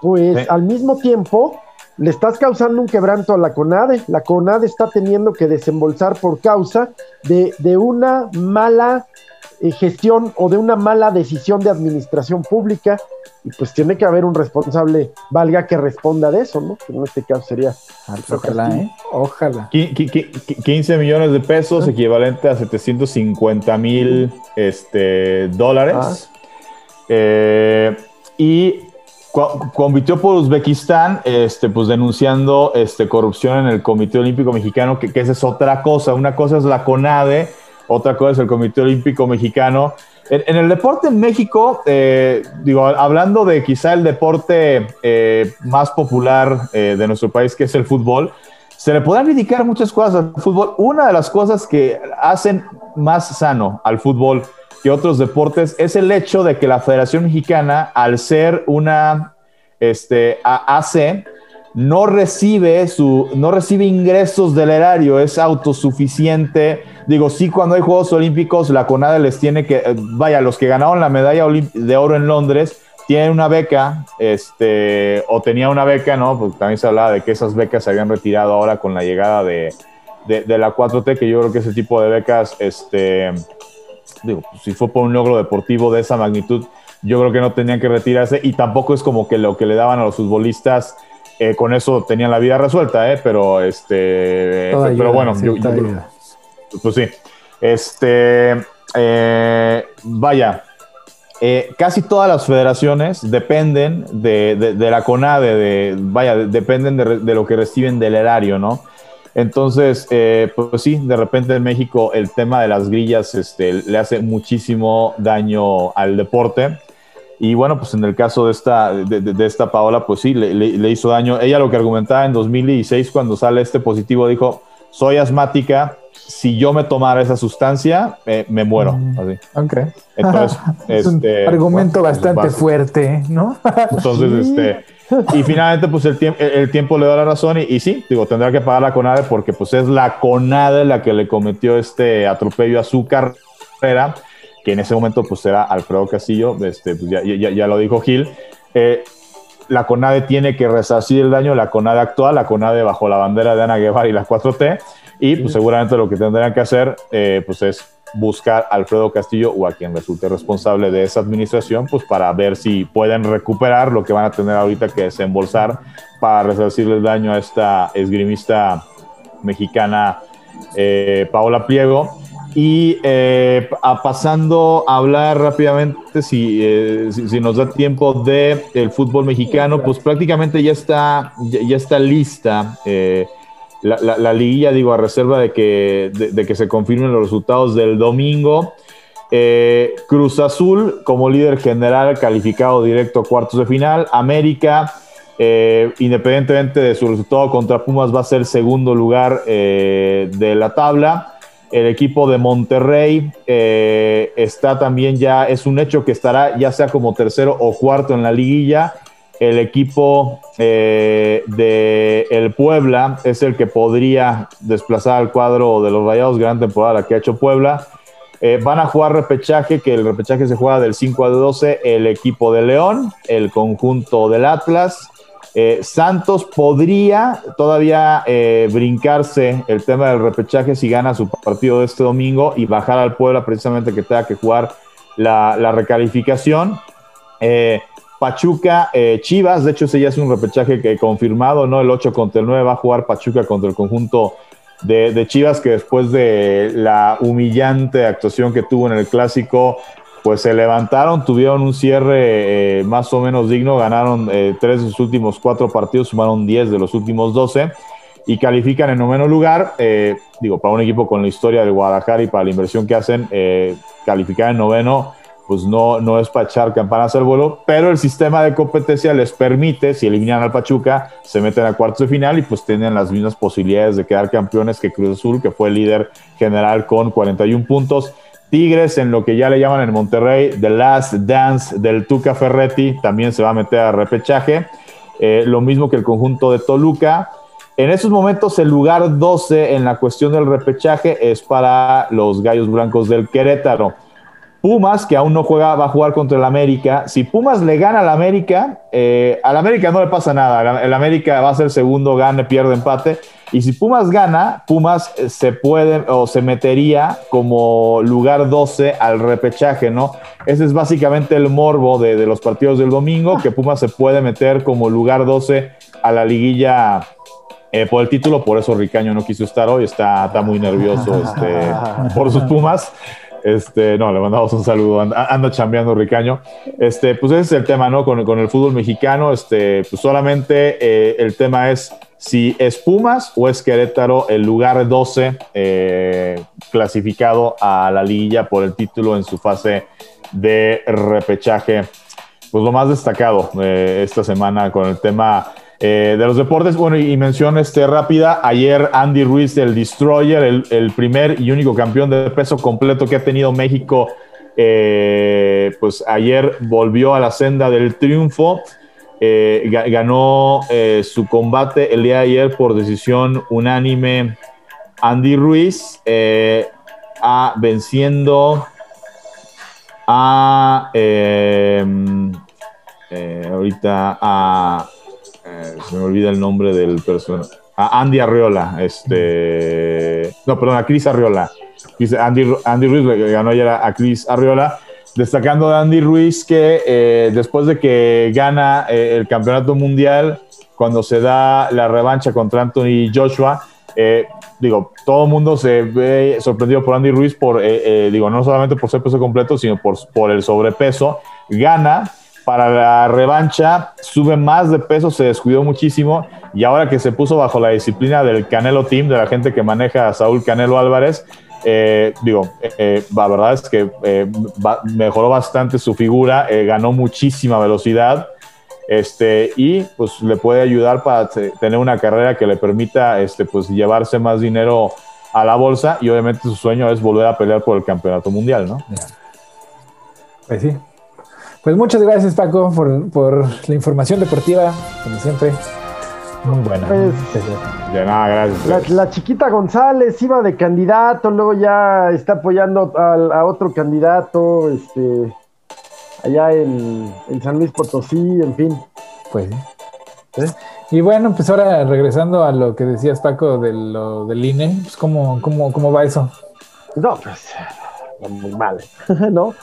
pues al mismo tiempo le estás causando un quebranto a la CONADE. La CONADE está teniendo que desembolsar por causa de, de una mala eh, gestión o de una mala decisión de administración pública y pues tiene que haber un responsable, valga que responda de eso, ¿no? en este caso sería... Ojalá, ¿eh? Ojalá. 15 millones de pesos, equivalente a 750 mil este, dólares. Ah. Eh, y compitió por Uzbekistán, este, pues denunciando este, corrupción en el Comité Olímpico Mexicano, que, que esa es otra cosa. Una cosa es la CONADE, otra cosa es el Comité Olímpico Mexicano. En, el deporte en México, eh, digo, hablando de quizá el deporte eh, más popular eh, de nuestro país, que es el fútbol, se le podrán criticar muchas cosas al fútbol. Una de las cosas que hacen más sano al fútbol que otros deportes es el hecho de que la Federación Mexicana, al ser una este, AC, no recibe, su, no recibe ingresos del erario, es autosuficiente. Digo, sí, cuando hay Juegos Olímpicos, la CONADE les tiene que, vaya, los que ganaron la medalla de oro en Londres, tienen una beca, este, o tenía una beca, ¿no? Pues también se hablaba de que esas becas se habían retirado ahora con la llegada de, de, la 4T, que yo creo que ese tipo de becas, este, digo, si fue por un logro deportivo de esa magnitud, yo creo que no tenían que retirarse y tampoco es como que lo que le daban a los futbolistas eh, con eso tenían la vida resuelta, ¿eh? Pero este, pero bueno, pues sí, este, eh, vaya, eh, casi todas las federaciones dependen de, la CONADE, de, vaya, dependen de, lo que reciben del erario, ¿no? Entonces, pues sí, de repente en México el tema de las grillas este, le hace muchísimo daño al deporte. Y bueno, pues en el caso de esta, de, esta Paola, pues sí, le, hizo daño. Ella lo que argumentaba en 2016, cuando sale este positivo, dijo, soy asmática, si yo me tomara esa sustancia, me muero. Mm, así. Ok. Entonces, es un este, argumento pues, bastante fuerte, ¿no? Entonces, este... Y finalmente, pues el, tiempo el tiempo le da la razón y, y, sí, digo, tendrá que pagar la CONADE porque pues es la CONADE la que le cometió este atropello a su carrera que en ese momento pues era Alfredo Castillo, este, pues, ya, ya, lo dijo Gil. Eh, la CONADE tiene que resarcir el daño, la CONADE actual, la CONADE bajo la bandera de Ana Guevara y la 4T, y pues seguramente lo que tendrían que hacer eh, pues es buscar a Alfredo Castillo o a quien resulte responsable de esa administración, pues para ver si pueden recuperar lo que van a tener ahorita que desembolsar para resarcir el daño a esta esgrimista mexicana eh, Paola Pliego. Y eh, pasando a hablar rápidamente, si, eh, si, nos da tiempo, de el fútbol mexicano, pues prácticamente ya está, ya, está lista eh, la, la, liguilla, digo, a reserva de que, de, que se confirmen los resultados del domingo. Cruz Azul como líder general calificado directo a cuartos de final. América, independientemente de su resultado contra Pumas, va a ser segundo lugar de la tabla. El equipo de Monterrey eh, está también ya, es un hecho que estará ya sea como tercero o cuarto en la liguilla. El equipo eh, de el Puebla es el que podría desplazar al cuadro de los Rayados, gran temporada que ha hecho Puebla. Eh, van a jugar repechaje, que el repechaje se juega del 5 al 12, el equipo de León, el conjunto del Atlas, eh, Santos podría todavía eh, brincarse el tema del repechaje si gana su partido de este domingo y bajar al Puebla precisamente que tenga que jugar la, recalificación. Eh, Pachuca, Chivas, de hecho ese ya es un repechaje que confirmado, ¿no? El 8 contra el 9 va a jugar Pachuca contra el conjunto de, Chivas que después de la humillante actuación que tuvo en el clásico pues se levantaron, tuvieron un cierre eh, más o menos digno, ganaron eh, tres de sus últimos cuatro partidos, sumaron diez de los últimos doce y califican en noveno lugar. Eh, digo, para un equipo con la historia del Guadalajara y para la inversión que hacen, calificar en noveno, pues no, no es para echar campanas al vuelo, pero el sistema de competencia les permite, si eliminan al Pachuca, se meten a cuartos de final y pues tienen las mismas posibilidades de quedar campeones que Cruz Azul, que fue el líder general con 41 puntos. Tigres en lo que ya le llaman en Monterrey The Last Dance del Tuca Ferretti, también se va a meter a repechaje. Eh, lo mismo que el conjunto de Toluca. En esos momentos el lugar 12 en la cuestión del repechaje es para los Gallos Blancos del Querétaro. Pumas, que aún no juega, va a jugar contra el América. Si Pumas le gana al América, eh, al América no le pasa nada. El América va a ser segundo, gane, pierde, empate. Y si Pumas gana, Pumas eh, se puede o se metería como lugar 12 al repechaje, ¿no? Ese es básicamente el morbo de, los partidos del domingo, que Pumas se puede meter como lugar 12 a la liguilla eh, por el título, por eso Ricaño no quiso estar hoy, está, muy nervioso este, por sus Pumas. Este, no, le mandamos un saludo, anda, chambeando Ricaño. Este, pues ese es el tema, ¿no? Con, el fútbol mexicano, este, pues solamente eh, el tema es si es Pumas o es Querétaro el lugar 12 eh, clasificado a la liguilla por el título en su fase de repechaje. Pues lo más destacado eh, esta semana con el tema Eh, de los deportes, bueno, y mención este, rápida, ayer Andy Ruiz, el Destroyer, el, primer y único campeón de peso completo que ha tenido México, eh, pues ayer volvió a la senda del triunfo, eh, ganó su combate el día de ayer por decisión unánime Andy Ruiz, a, venciendo a... ahorita a eh, se me olvida el nombre del personaje. A Andy Arriola, este. No, perdón, a Chris Arriola. Andy, Andy Ruiz ganó ayer a, Chris Arriola, destacando a Andy Ruiz que eh, después de que gana eh, el campeonato mundial, cuando se da la revancha contra Anthony Joshua, digo, todo el mundo se ve sorprendido por Andy Ruiz, por, digo, no solamente por ser peso completo, sino por, por el sobrepeso. Gana, para la revancha sube más de peso, se descuidó muchísimo. Y ahora que se puso bajo la disciplina del Canelo Team, de la gente que maneja a Saúl Canelo Álvarez, eh, digo, eh, la verdad es que eh, mejoró bastante su figura, ganó muchísima velocidad este, y pues le puede ayudar para tener una carrera que le permita este, pues, llevarse más dinero a la bolsa. Y obviamente su sueño es volver a pelear por el campeonato mundial, ¿no? Pues sí, pues muchas gracias, Paco, por, la información deportiva, como siempre. Muy buena. Pues, de nada, gracias. La, chiquita González iba de candidato, luego ya está apoyando a, otro candidato, este, allá en, San Luis Potosí, en fin. Pues sí. Y bueno, pues ahora regresando a lo que decías, Paco, de lo del INE, pues ¿cómo, cómo, cómo va eso? No, pues muy mal, ¿no?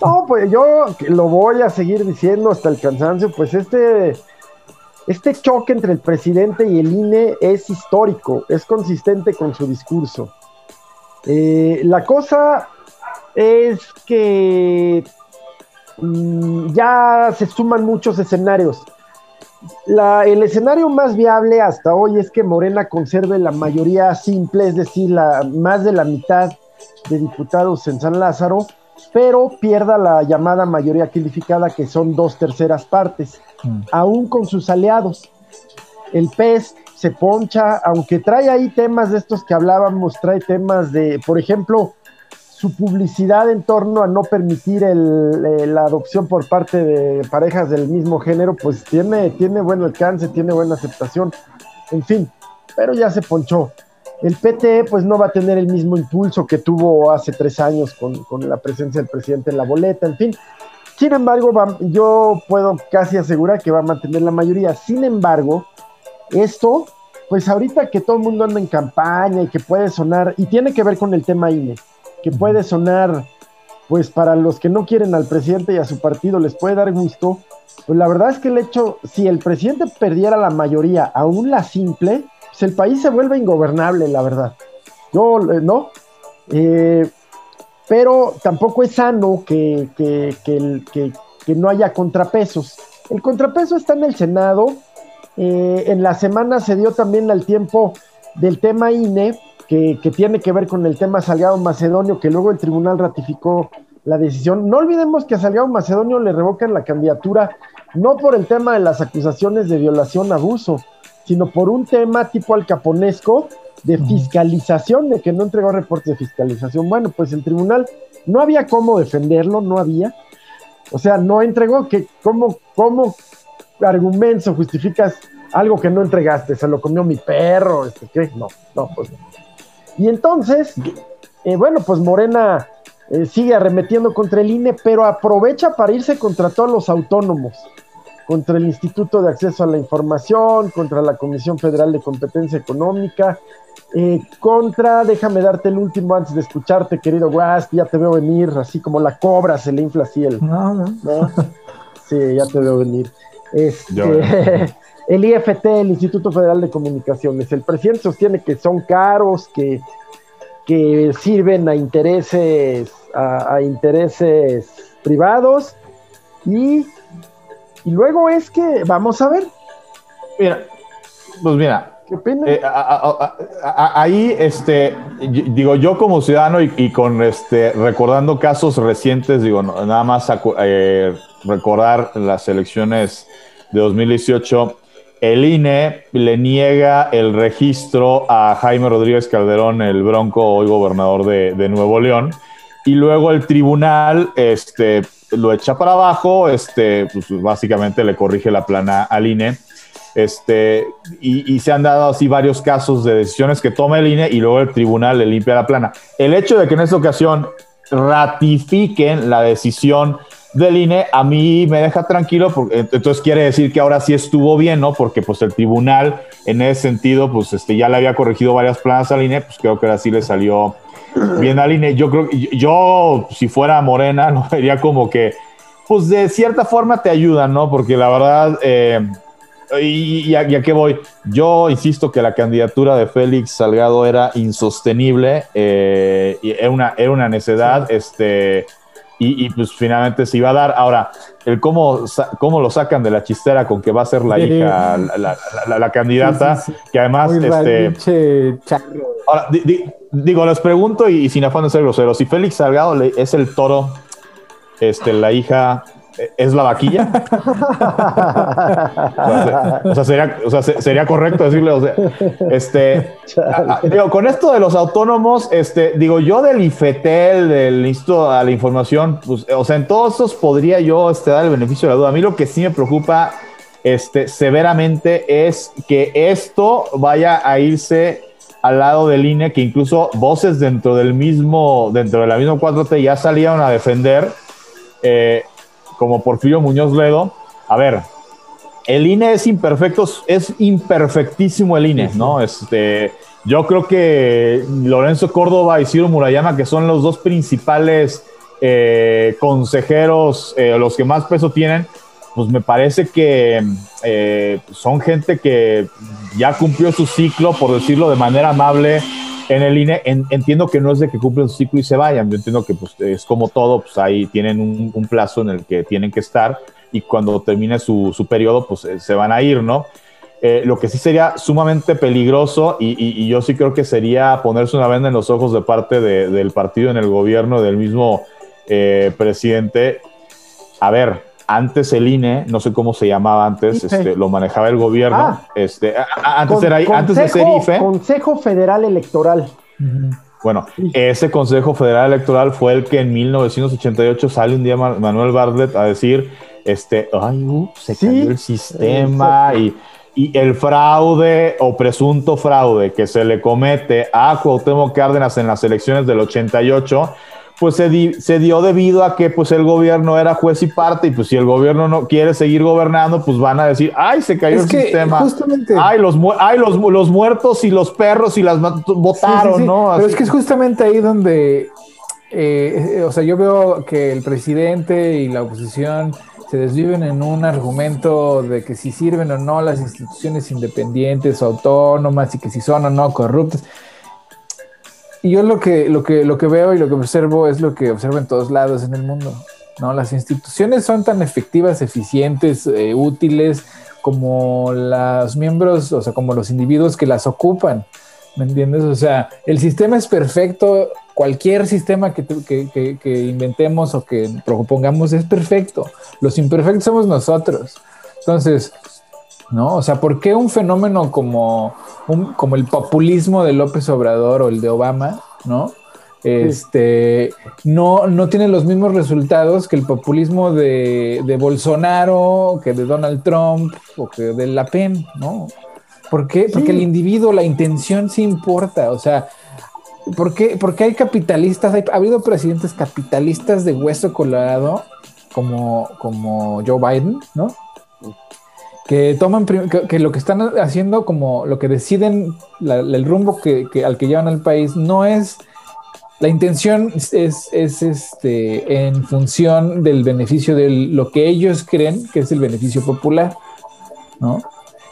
No, pues yo lo voy a seguir diciendo hasta el cansancio, pues este, este choque entre el presidente y el INE es histórico, es consistente con su discurso. Eh, la cosa es que mm, ya se suman muchos escenarios. el escenario más viable hasta hoy es que Morena conserve la mayoría simple, es decir, la, más de la mitad de diputados en San Lázaro, pero pierda la llamada mayoría calificada, que son dos terceras partes, mm. aún con sus aliados. El PES se poncha, aunque trae ahí temas de estos que hablábamos, trae temas de, por ejemplo, su publicidad en torno a no permitir el, la adopción por parte de parejas del mismo género, pues tiene, tiene buen alcance, tiene buena aceptación, en fin, pero ya se ponchó. El PT pues no va a tener el mismo impulso que tuvo hace tres años con, la presencia del presidente en la boleta, en fin. Sin embargo, yo puedo casi asegurar que va a mantener la mayoría. Sin embargo, esto, pues ahorita que todo el mundo anda en campaña y que puede sonar, y tiene que ver con el tema INE, que puede sonar, pues para los que no quieren al presidente y a su partido les puede dar gusto, pues la verdad es que el hecho, si el presidente perdiera la mayoría, aún la simple, pues el país se vuelve ingobernable, la verdad. Yo, eh, ¿no? Eh, pero tampoco es sano que, no haya contrapesos. El contrapeso está en el Senado. Eh, en la semana se dio también al tiempo del tema INE, que, tiene que ver con el tema Salgado Macedonio, que luego el tribunal ratificó la decisión. No olvidemos que a Salgado Macedonio le revocan la candidatura, no por el tema de las acusaciones de violación, abuso, sino por un tema tipo alcaponesco de fiscalización, de que no entregó reportes de fiscalización. Bueno, pues el tribunal no había cómo defenderlo, no había. O sea, no entregó, que ¿cómo, cómo argumentos justificas algo que no entregaste? Se lo comió mi perro, este, ¿qué? No, no, pues no. Y entonces, eh, bueno, pues Morena eh, sigue arremetiendo contra el INE, pero aprovecha para irse contra todos los autónomos contra el Instituto de Acceso a la Información, contra la Comisión Federal de Competencia Económica, eh, contra, déjame darte el último antes de escucharte, querido Guas, ya te veo venir, así como la cobra se le infla así el... No, no. Sí, ya te veo venir. Este, el IFT, el Instituto Federal de Comunicaciones, el presidente sostiene que son caros, que, que sirven a intereses, a intereses privados y y luego es que, vamos a ver. Mira, pues mira. ¿Qué? Eh, ahí, este, digo, yo como ciudadano y, con este, recordando casos recientes, digo, nada más eh, recordar las elecciones de 2018 el INE le niega el registro a Jaime Rodríguez Calderón, el bronco, hoy gobernador de, de Nuevo León, y luego el tribunal este, lo echa para abajo, este, pues básicamente le corrige la plana al INE. Este, y, se han dado así varios casos de decisiones que toma el INE y luego el tribunal le limpia la plana. El hecho de que en esta ocasión ratifiquen la decisión del INE a mí me deja tranquilo, porque entonces quiere decir que ahora sí estuvo bien, ¿no? Porque pues el tribunal en ese sentido, pues este, ya le había corregido varias planas al INE, pues creo que ahora sí le salió bien al INE. Yo creo que yo, si fuera Morena, lo vería como que, pues de cierta forma te ayuda, ¿no? Porque la verdad, eh, y, a, qué voy? Yo insisto que la candidatura de Félix Salgado era insostenible, eh, y era, una, era una necedad, este, y, pues finalmente se iba a dar. Ahora, el cómo, cómo lo sacan de la chistera con que va a ser la hija, la, candidata, que además, este... Ahora, digo, les pregunto y, sin afán de ser grosero, si Félix Salgado es el toro, este, la hija ¿Es la vaquilla? o, sea, sería, o sea, sería, correcto decirle, o sea, este, digo, con esto de los autónomos, este, digo, yo del IFETEL, del Instituto a la Información, pues, o sea, en todos estos podría yo este, dar el beneficio de la duda. A mí lo que sí me preocupa este, severamente es que esto vaya a irse al lado del INE, que incluso voces dentro del mismo, dentro de la misma 4T ya salieron a defender. Eh, como Porfirio Muñoz Ledo, a ver, el INE es imperfecto, es imperfectísimo el INE, ¿no? Este, yo creo que Lorenzo Córdoba y Ciro Murayama, que son los dos principales eh, consejeros, eh, los que más peso tienen, pues me parece que eh, son gente que ya cumplió su ciclo, por decirlo de manera amable, en el INE entiendo que no es de que cumplen su ciclo y se vayan, yo entiendo que pues, es como todo, pues ahí tienen un, plazo en el que tienen que estar y cuando termine su, su periodo pues eh, se van a ir, ¿no? Eh, lo que sí sería sumamente peligroso y, yo sí creo que sería ponerse una venda en los ojos de parte del partido en el gobierno del mismo eh, presidente. A ver, antes el INE, no sé cómo se llamaba antes, este, lo manejaba el gobierno. Ah. este, antes, era, antes de ser IFE. Consejo Federal Electoral. Bueno, ese Consejo Federal Electoral fue el que en 1988 sale un día Manuel Bartlett a decir, este, ay, uh, se cayó el sistema y, y, el fraude o presunto fraude que se le comete a Cuauhtémoc Cárdenas en las elecciones del 88 pues se, dio debido a que pues el gobierno era juez y parte y pues si el gobierno no quiere seguir gobernando, pues van a decir, ay, se cayó el sistema. Justamente... Ay, los, ay los, los, muertos y los perros y las votaron, ¿no? Pero es que es justamente ahí donde, eh, o sea, yo veo que el presidente y la oposición se desviven en un argumento de que si sirven o no las instituciones independientes o autónomas y que si son o no corruptas. Yo lo que, lo, que, lo que veo y lo que observo es lo que observo en todos lados en el mundo. ¿no? Las instituciones son tan efectivas, eficientes, eh, útiles como los miembros, o sea, como los individuos que las ocupan. ¿Me entiendes? O sea, el sistema es perfecto, cualquier sistema que, que, que inventemos o que propongamos es perfecto. Los imperfectos somos nosotros. Entonces, ¿no? O sea, ¿por qué un fenómeno como, como el populismo de López Obrador o el de Obama, ¿no? Este, no, no tiene los mismos resultados que el populismo de, de Bolsonaro, que de Donald Trump o que de La Pen, ¿no? ¿Por qué? Porque el individuo, la intención sí importa, o sea, ¿por qué, porque hay capitalistas, ha habido presidentes capitalistas de hueso colorado como, como Joe Biden, ¿no? Que toman que, lo que están haciendo como lo que deciden el rumbo que, al que llevan al país no es la intención es, es, este en función del beneficio de lo que ellos creen que es el beneficio popular ¿no?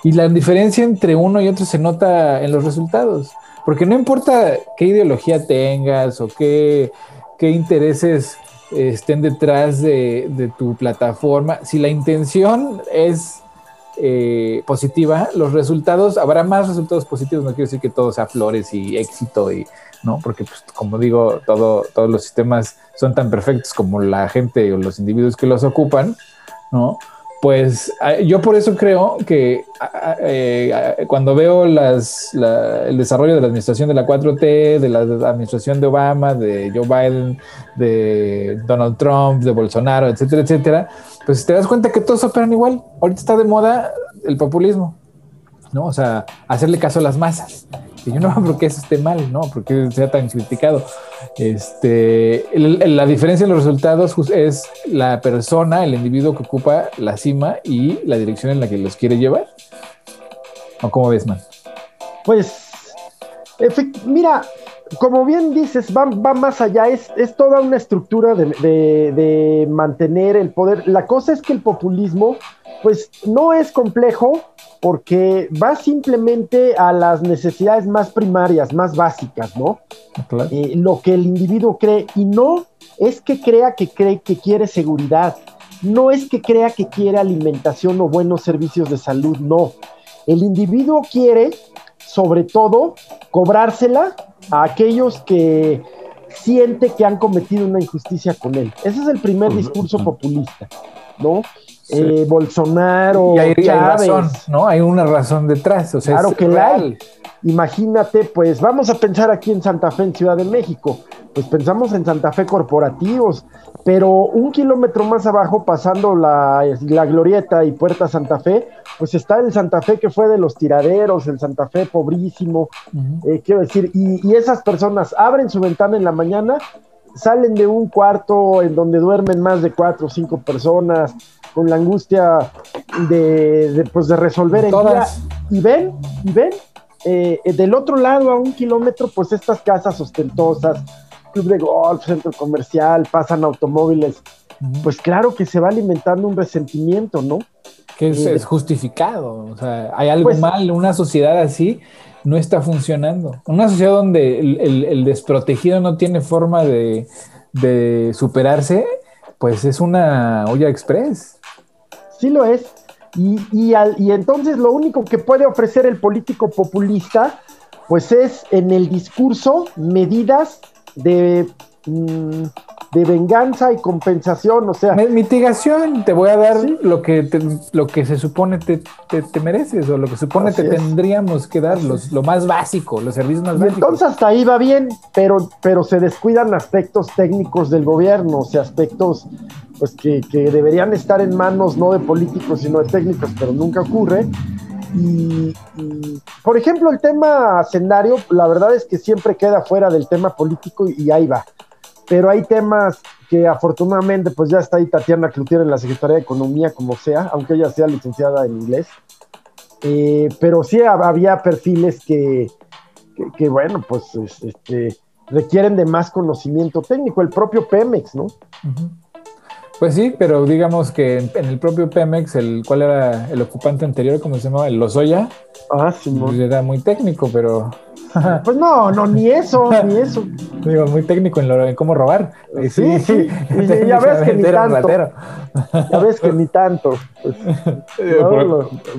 y la diferencia entre uno y otro se nota en los resultados porque no importa qué ideología tengas o qué, qué intereses estén detrás de, de tu plataforma si la intención es eh, positiva, los resultados, habrá más resultados positivos, no quiero decir que todo sea flores y éxito, y, ¿no? Porque, pues, como digo, todo, todos los sistemas son tan perfectos como la gente o los individuos que los ocupan, ¿no? Pues yo por eso creo que eh, cuando veo las, el desarrollo de la administración de la 4T, de la administración de Obama, de Joe Biden, de Donald Trump, de Bolsonaro, etcétera, etcétera, pues te das cuenta que todos operan igual. Ahorita está de moda el populismo, ¿no? O sea, hacerle caso a las masas. Y yo no veo por qué eso esté mal, ¿no? Porque sea tan criticado. Este, la diferencia en los resultados es la persona, el individuo que ocupa la cima y la dirección en la que los quiere llevar. ¿O cómo ves, man? Pues, mira, como bien dices, va, más allá, es, es, toda una estructura de, de mantener el poder. La cosa es que el populismo, pues, no es complejo, porque va simplemente a las necesidades más primarias, más básicas, ¿no? Eh, lo que el individuo cree, y no es que crea que cree que quiere seguridad, no es que crea que quiere alimentación o buenos servicios de salud, no. El individuo quiere, sobre todo, cobrársela a aquellos que siente que han cometido una injusticia con él. Ese es el primer discurso populista, ¿no? Eh, Bolsonaro, y hay, razón, ¿no? Hay una razón detrás. O sea, claro que la hay. Imagínate, pues vamos a pensar aquí en Santa Fe, en Ciudad de México. Pues pensamos en Santa Fe corporativos, pero un kilómetro más abajo, pasando la, glorieta y Puerta Santa Fe, pues está el Santa Fe que fue de los tiraderos, el Santa Fe pobrísimo, eh, quiero decir, y, y esas personas abren su ventana en la mañana salen de un cuarto en donde duermen más de cuatro o cinco personas, con la angustia de, pues de resolver el día, y ven, y ven, eh, del otro lado a un kilómetro, pues estas casas ostentosas, club de golf, centro comercial, pasan automóviles, pues claro que se va alimentando un resentimiento, ¿no? Que es, eh, justificado, o sea, hay algo pues mal, una sociedad así no está funcionando. Una sociedad donde el, desprotegido no tiene forma de, superarse, pues es una olla express. Sí lo es. Y, y, entonces lo único que puede ofrecer el político populista, pues es en el discurso medidas de... Mm, de venganza y compensación, o sea. Mitigación, te voy a dar lo, que lo que se supone te, te, mereces o lo que supone te tendríamos que dar, lo más básico, los servicios más básicos. Entonces hasta ahí va bien, pero, pero se descuidan aspectos técnicos del gobierno, o sea, aspectos pues que, que deberían estar en manos no de políticos, sino de técnicos, pero nunca ocurre. Y, y, por ejemplo, el tema hacendario, la verdad es que siempre queda fuera del tema político y ahí va pero hay temas que afortunadamente pues ya está ahí Tatiana Cloutier en la Secretaría de Economía, como sea, aunque ella sea licenciada en inglés. Eh, pero sí había perfiles que, que, bueno, pues este, requieren de más conocimiento técnico, el propio Pemex, ¿no? Pues sí, pero digamos que en, el propio Pemex, el cuál era el ocupante anterior, ¿cómo se llamaba? El Lozoya. Ah, sí. Pues era muy técnico, pero Pues no, no, ni eso, ni eso. Digo, muy técnico en, lo, en cómo robar. Sí, sí, ya ves que ni tanto. Ya ves que ni tanto.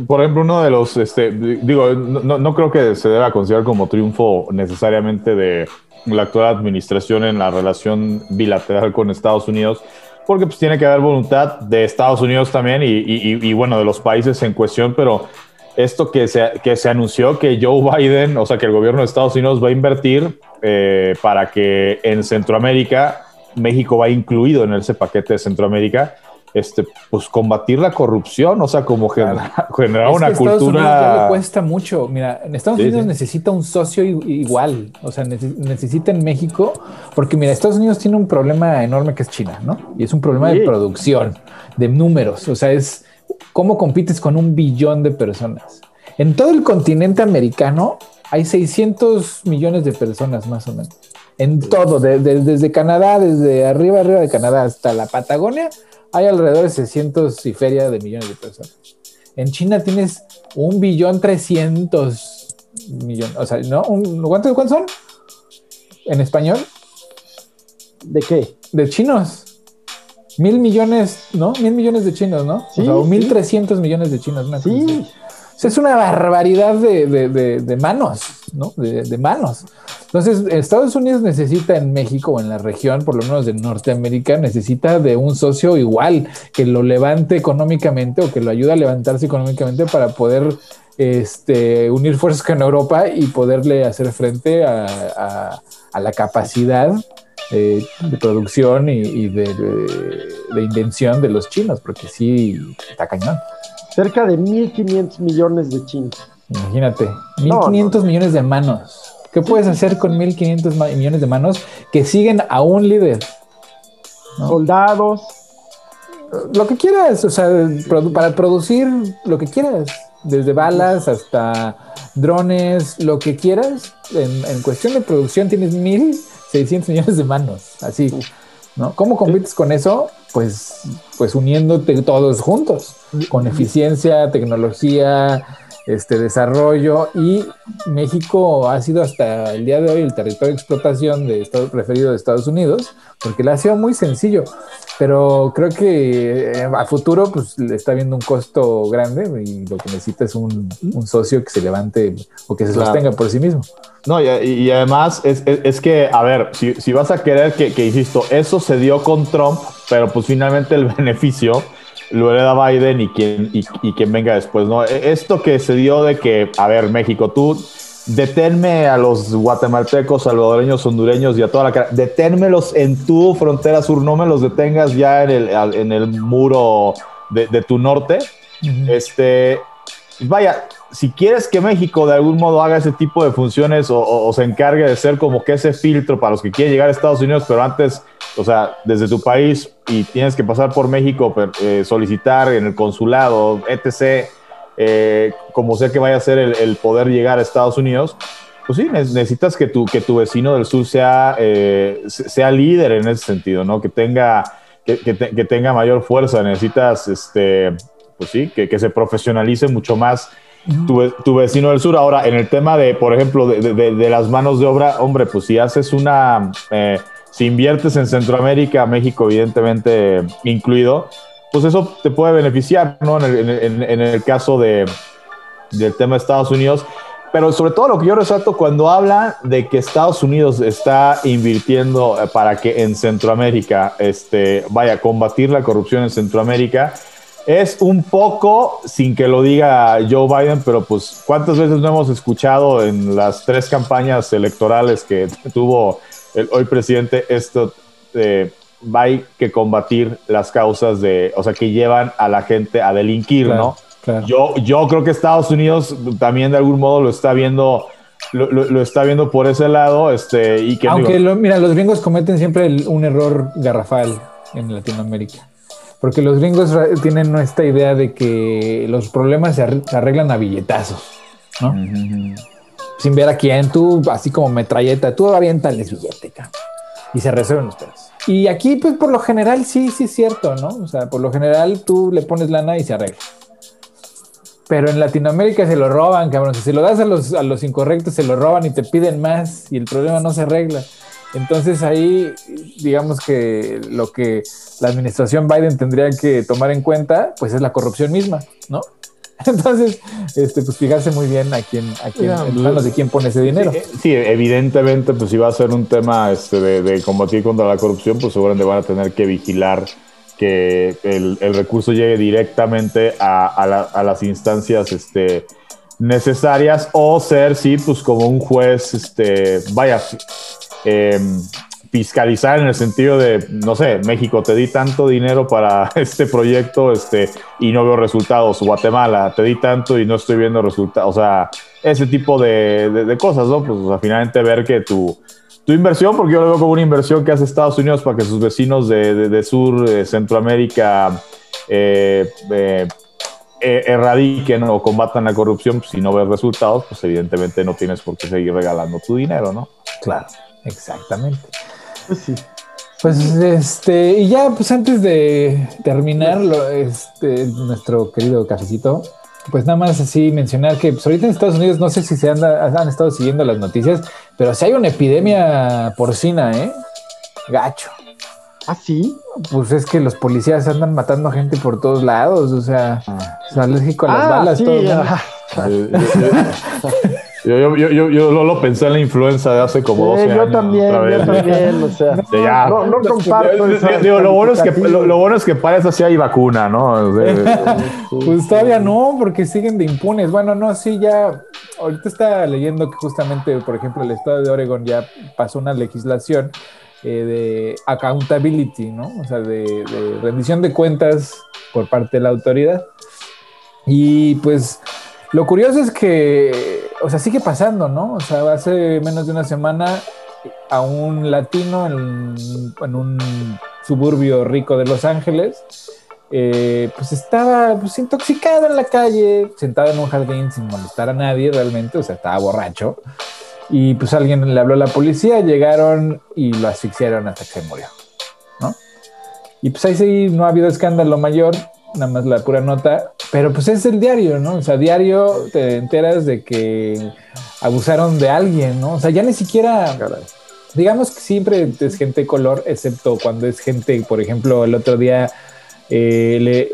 por, ejemplo, uno de los, este, digo, no, no creo que se deba considerar como triunfo necesariamente de la actual administración en la relación bilateral con Estados Unidos, porque pues tiene que haber voluntad de Estados Unidos también y, y, y bueno, de los países en cuestión, pero esto que se, que se anunció que Joe Biden, o sea, que el gobierno de Estados Unidos va a invertir eh, para que en Centroamérica, México va incluido en ese paquete de Centroamérica, este, pues combatir la corrupción, o sea, como generar, una cultura. Estados Unidos ya le cuesta mucho. Mira, en Estados Unidos necesita un socio igual, o sea, necesita en México, porque mira, Estados Unidos tiene un problema enorme que es China, ¿no? Y es un problema de producción, de números, o sea, es ¿Cómo compites con un billón de personas? En todo el continente americano hay 600 millones de personas más o menos. En todo, desde Canadá, desde arriba, arriba de Canadá hasta la Patagonia, hay alrededor de 600 y feria de millones de personas. En China tienes un billón 300 millones. O sea, ¿no? ¿Cuántos, ¿Cuántos son? ¿En español? ¿De qué? De chinos. Mil millones, ¿no? Mil millones de chinos, ¿no? Sí, o mil trescientos millones de chinos. sí. es una barbaridad de, manos, ¿no? De, manos. Entonces, Estados Unidos necesita en México o en la región, por lo menos de Norteamérica, necesita de un socio igual que lo levante económicamente o que lo ayude a levantarse económicamente para poder este, unir fuerzas con Europa y poderle hacer frente a, la capacidad eh, de producción y, de, invención de los chinos, porque sí, está cañón. Cerca de 1.500 millones de chinos. Imagínate, 1.500 millones de manos. ¿Qué puedes hacer con 1.500 millones de manos que siguen a un líder? Soldados. Lo que quieras, o sea, para producir lo que quieras desde balas hasta drones, lo que quieras. En, cuestión de producción tienes 1.600 millones de manos, así. ¿no? ¿Cómo compites con eso? Pues, pues uniéndote todos juntos, con eficiencia, tecnología, este desarrollo y México ha sido hasta el día de hoy el territorio de explotación de Estados, preferido de Estados Unidos porque le ha sido muy sencillo, pero creo que eh, a futuro pues le está viendo un costo grande y lo que necesita es un, socio que se levante o que se sostenga por sí mismo. No, y, además es, es, que, a ver, si, si vas a querer que, que, insisto, eso se dio con Trump, pero pues finalmente el beneficio lo hereda Biden y quien, y, quien venga después, ¿no? E, esto que se dio de que, a ver, México, tú deténme a los guatemaltecos, salvadoreños, hondureños y a toda la cara, deténmelos en tu frontera sur, no me los detengas ya en el, en el muro de, tu norte. Este, vaya, si quieres que México de algún modo haga ese tipo de funciones o, se encargue de ser como que ese filtro para los que quieren llegar a Estados Unidos, pero antes, o sea, desde tu país y tienes que pasar por México, eh, solicitar en el consulado, etc., eh, como sea que vaya a ser el, poder llegar a Estados Unidos, pues sí, necesitas que tu, que tu vecino del sur sea, eh, sea líder en ese sentido, ¿no? Que tenga, que, que, tenga mayor fuerza, necesitas, este, pues sí, que, que se profesionalice mucho más tu, vecino del sur. Ahora, en el tema de, por ejemplo, de, las manos de obra, hombre, pues si haces una, eh, si inviertes en Centroamérica, México evidentemente incluido, pues eso te puede beneficiar, ¿no? En el, caso de, del tema de Estados Unidos. Pero sobre todo lo que yo resalto cuando habla de que Estados Unidos está invirtiendo eh, para que en Centroamérica, este, vaya, a combatir la corrupción en Centroamérica, es un poco, sin que lo diga Joe Biden, pero pues cuántas veces no hemos escuchado en las tres campañas electorales que tuvo el hoy presidente esto hay que combatir las causas de, o sea, que llevan a la gente a delinquir, ¿no? Yo, yo creo que Estados Unidos también de algún modo lo está viendo, lo, está viendo por ese lado, este, y que aunque mira, los gringos cometen siempre un error garrafal en Latinoamérica. Porque los gringos tienen esta idea de que los problemas se, arreglan a billetazos, ¿no? Sin ver a quién, tú, así como metralleta, tú aviéntales billete, y se resuelven los pedos. Y aquí, pues por lo general, sí, sí es cierto, ¿no? O sea, por lo general tú le pones lana y se arregla. Pero en Latinoamérica se lo roban, cabrón. Si lo das a los, a los incorrectos, se lo roban y te piden más y el problema no se arregla. Entonces ahí, digamos que lo que la administración Biden tendría que tomar en cuenta, pues es la corrupción misma, ¿no? Entonces, este, pues fijarse muy bien a quién, a quién, en manos de quién pone ese dinero. Sí, evidentemente, pues si va a ser un tema este, de, combatir contra la corrupción, pues seguramente van a tener que vigilar que el, recurso llegue directamente a, a las instancias este, necesarias o ser, sí, pues como un juez, este, vaya, eh, fiscalizar en el sentido de, no sé, México, te di tanto dinero para este proyecto este, y no veo resultados. Guatemala, te di tanto y no estoy viendo resultados. O sea, ese tipo de, cosas, ¿no? Pues finalmente ver que tu, tu inversión, porque yo lo veo como una inversión que hace Estados Unidos para que sus vecinos de, Sur, de Centroamérica, eh, eh, erradiquen o combatan la corrupción, pues, si no ves resultados, pues evidentemente no tienes por qué seguir regalando tu dinero, ¿no? Claro. Exactamente. Pues sí. Pues este, y ya, pues antes de terminar este, nuestro querido cafecito, pues nada más así mencionar que pues ahorita en Estados Unidos, no sé si se anda, han estado siguiendo las noticias, pero si hay una epidemia porcina, ¿eh? Gacho. ¿Ah, sí? Pues es que los policías andan matando gente por todos lados, o sea, ah. es alérgico a las ah, balas, todo. Yo, yo, yo, yo, lo pensé en la influenza de hace como 12 años. Yo también, yo también, o sea, no, no, comparto Digo, lo, bueno es que, lo, bueno es que parece así hay vacuna, ¿no? pues todavía no, porque siguen de impunes. Bueno, no, sí, ya, ahorita está leyendo que justamente, por ejemplo, el estado de Oregon ya pasó una legislación eh, de accountability, ¿no? O sea, de, de rendición de cuentas por parte de la autoridad. Y pues lo curioso es que, o sea, sigue pasando, ¿no? O sea, hace menos de una semana a un latino en, un suburbio rico de Los Ángeles, eh, pues estaba pues, intoxicado en la calle, sentado en un jardín sin molestar a nadie realmente, o sea, estaba borracho. Y pues alguien le habló a la policía, llegaron y lo asfixiaron hasta que se murió, ¿no? Y pues ahí sí no ha habido escándalo mayor, nada más la pura nota, pero pues es el diario, ¿no? O sea, diario te enteras de que abusaron de alguien, ¿no? O sea, ya ni siquiera, digamos que siempre es gente de color, excepto cuando es gente, por ejemplo, el otro día, eh,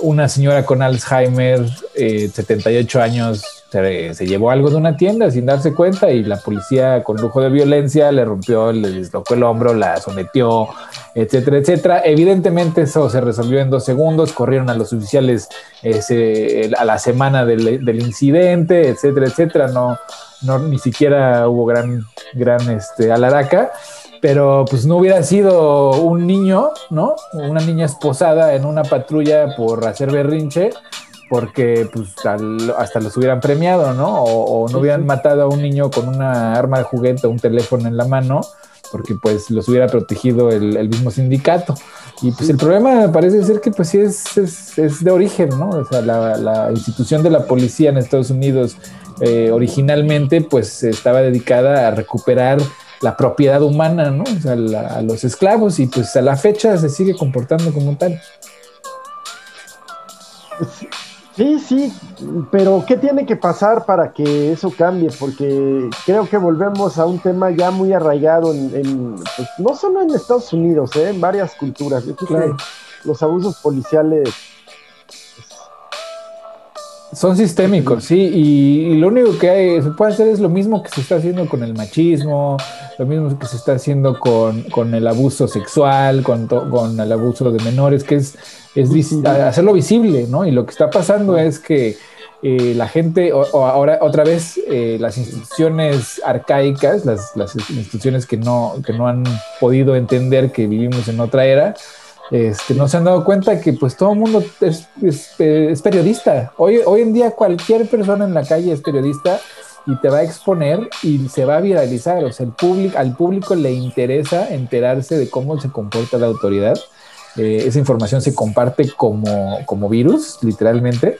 una señora con Alzheimer, 78 eh, años, se, llevó algo de una tienda sin darse cuenta y la policía con lujo de violencia le rompió, le deslocó el hombro, la sometió, etcétera, etcétera. Evidentemente eso se resolvió en dos segundos, corrieron a los oficiales a la semana del, incidente, etcétera, etcétera. No, no, ni siquiera hubo gran, gran este, alaraca pero pues no hubiera sido un niño, ¿no? Una niña esposada en una patrulla por hacer berrinche, porque pues hasta los hubieran premiado, ¿no? O, no hubieran matado a un niño con una arma de juguete o un teléfono en la mano, porque pues los hubiera protegido el, mismo sindicato. Y pues el problema parece ser que pues sí es, es, de origen, ¿no? O sea, la, institución de la policía en Estados Unidos eh, originalmente pues estaba dedicada a recuperar la propiedad humana, ¿no? O sea, a los esclavos y pues a la fecha se sigue comportando como tal. Sí, sí, pero ¿qué tiene que pasar para que eso cambie? Porque creo que volvemos a un tema ya muy arraigado en, pues, no solo en Estados Unidos, ¿eh? en varias culturas. los abusos policiales son sistémicos, sí, y, lo único que se puede hacer es lo mismo que se está haciendo con el machismo, lo mismo que se está haciendo con, el abuso sexual, con, con el abuso de menores, que es es hacerlo visible, ¿no? Y lo que está pasando es que eh, la gente, o, ahora otra vez, eh, las instituciones arcaicas, las, instituciones que no, que no han podido entender que vivimos en otra era, este, no se han dado cuenta que pues todo el mundo es, es, periodista. Hoy, hoy en día cualquier persona en la calle es periodista y te va a exponer y se va a viralizar. O sea, el público, al público le interesa enterarse de cómo se comporta la autoridad eh, esa información se comparte como, como virus, literalmente.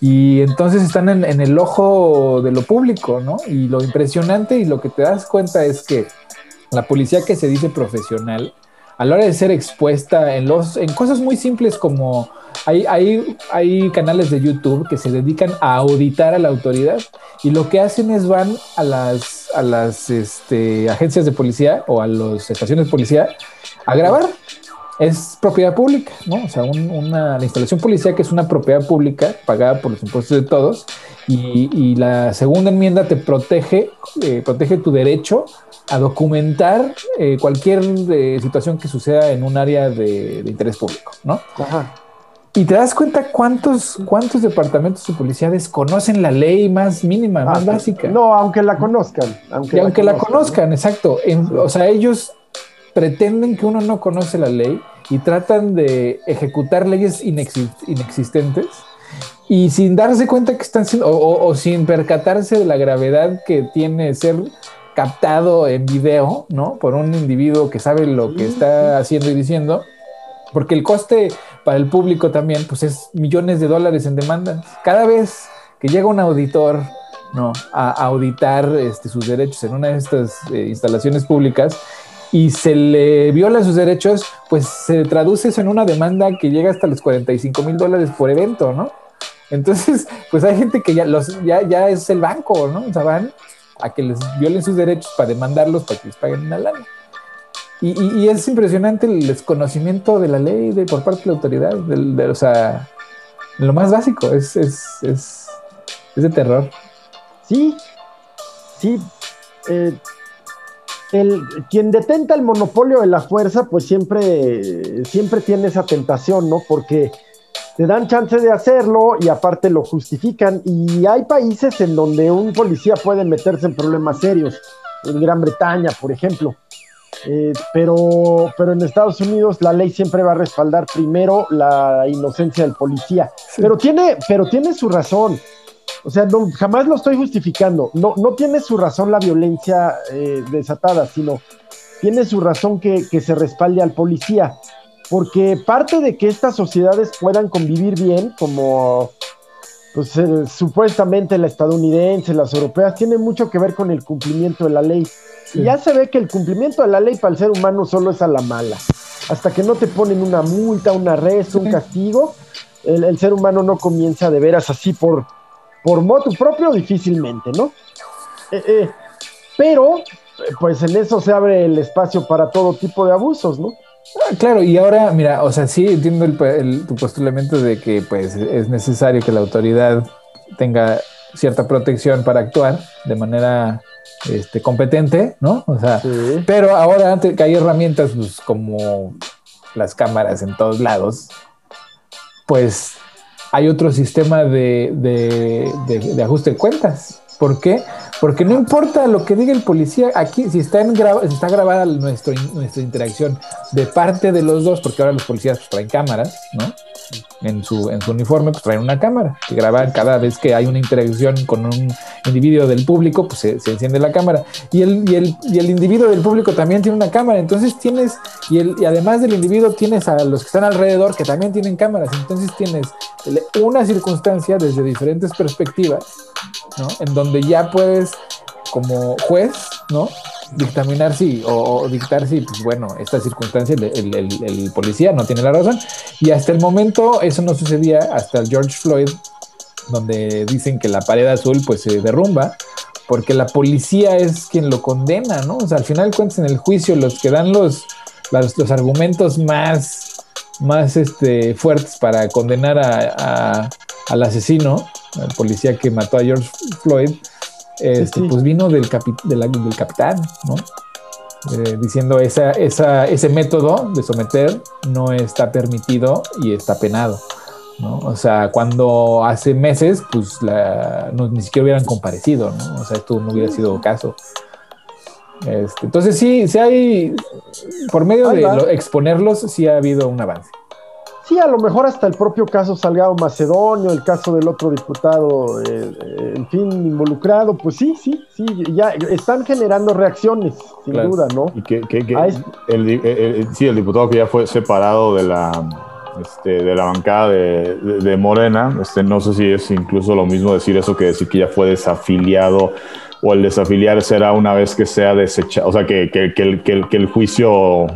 Y entonces están en, en, el ojo de lo público, ¿no? Y lo impresionante y lo que te das cuenta es que la policía que se dice profesional, a la hora de ser expuesta en, los, en cosas muy simples como hay, hay, hay canales de YouTube que se dedican a auditar a la autoridad y lo que hacen es van a las, a las este, agencias de policía o a las estaciones de policía a grabar es propiedad pública, ¿no? O sea, una, la instalación policial que es una propiedad pública pagada por los impuestos de todos y, la segunda enmienda te protege, eh, protege tu derecho a documentar eh, cualquier eh, situación que suceda en un área de, interés público, ¿no? Ajá. Y te das cuenta cuántos, cuántos departamentos de policía desconocen la ley más mínima, más ah, básica. No, aunque la conozcan. Aunque y aunque la conozcan, exacto. o sea, ellos pretenden que uno no conoce la ley y tratan de ejecutar leyes inexistentes y sin darse cuenta que están siendo, o, sin percatarse de la gravedad que tiene ser captado en video, ¿no? Por un individuo que sabe lo que está haciendo y diciendo, porque el coste para el público también, pues es millones de dólares en demandas. Cada vez que llega un auditor, ¿no? A, auditar este, sus derechos en una de estas eh, instalaciones públicas, y se le viola sus derechos, pues se traduce eso en una demanda que llega hasta los 45 mil dólares por evento, ¿no? Entonces, pues hay gente que ya, los, ya, ya es el banco, ¿no? O sea, van a que les violen sus derechos para demandarlos para que les paguen una lana. Y, y, es impresionante el desconocimiento de la ley de, por parte de la autoridad, de, o sea, lo más básico, es, es, es, es de terror. Sí, sí, eh, el, quien detenta el monopolio de la fuerza, pues siempre, siempre tiene esa tentación, ¿no? Porque te dan chance de hacerlo y aparte lo justifican. Y hay países en donde un policía puede meterse en problemas serios, en Gran Bretaña, por ejemplo. Eh, pero, pero en Estados Unidos la ley siempre va a respaldar primero la inocencia del policía. Pero, tiene, pero tiene su razón. O sea, no, jamás lo estoy justificando. No, no tiene su razón la violencia eh, desatada, sino tiene su razón que, que, se respalde al policía. Porque parte de que estas sociedades puedan convivir bien, como pues, eh, supuestamente la estadounidense, las europeas, tiene mucho que ver con el cumplimiento de la ley. Y ya se ve que el cumplimiento de la ley para el ser humano solo es a la mala. Hasta que no te ponen una multa, un arresto, un castigo, el, el ser humano no comienza de veras así por, por moto propio difícilmente, ¿no? Eh, eh, pero, pues en eso se abre el espacio para todo tipo de abusos, ¿no? Ah, claro, y ahora, mira, o sea, sí entiendo el, el, tu postulamiento de que pues es necesario que la autoridad tenga cierta protección para actuar de manera este, competente, ¿no? O sea, sí. pero ahora antes que hay herramientas pues, como las cámaras en todos lados, pues hay otro sistema de, de, de, ajuste de cuentas. ¿Por qué? Porque no importa lo que diga el policía, aquí si está, en gra si está grabada nuestro, nuestra interacción de parte de los dos, porque ahora los policías pues, traen cámaras, ¿no? En su, en su uniforme, pues traen una cámara que graba cada vez que hay una interacción con un individuo del público, pues se, se enciende la cámara. Y el, y, el, y el individuo del público también tiene una cámara, entonces tienes, y, el, y además del individuo tienes a los que están alrededor que también tienen cámaras, entonces tienes una circunstancia desde diferentes perspectivas, ¿no? En donde ya puedes, como juez, ¿no? dictaminar si o, dictar si, pues bueno, esta circunstancia el, policía no tiene la razón. Y hasta el momento eso no sucedía hasta George Floyd, donde dicen que la pared azul pues se derrumba, porque la policía es quien lo condena, ¿no? O sea, al final cuentas en el juicio los que dan los, los, los argumentos más, más este, fuertes para condenar a, a, al asesino, al policía que mató a George Floyd, este, sí. pues vino del, capi de la, del capitán, ¿no? Eh, diciendo esa, esa, ese método de someter no está permitido y está penado. ¿no? O sea, cuando hace meses, pues la, no, ni siquiera hubieran comparecido, ¿no? O sea, esto no hubiera sido caso. Este, entonces sí, sí hay, por medio de lo, exponerlos, sí ha habido un avance. Sí, a lo mejor hasta el propio caso Salgado Macedonio, el caso del otro diputado, eh, en fin, involucrado, pues sí, sí, sí, ya están generando reacciones, sin claro. duda, ¿no? Y que, que, que es... el, el, el, sí, el diputado que ya fue separado de la, este, de la bancada de, de, de, Morena, este, no sé si es incluso lo mismo decir eso que decir que ya fue desafiliado o el desafiliar será una vez que sea desechado, o sea, que, que, que, el, que, el, que el juicio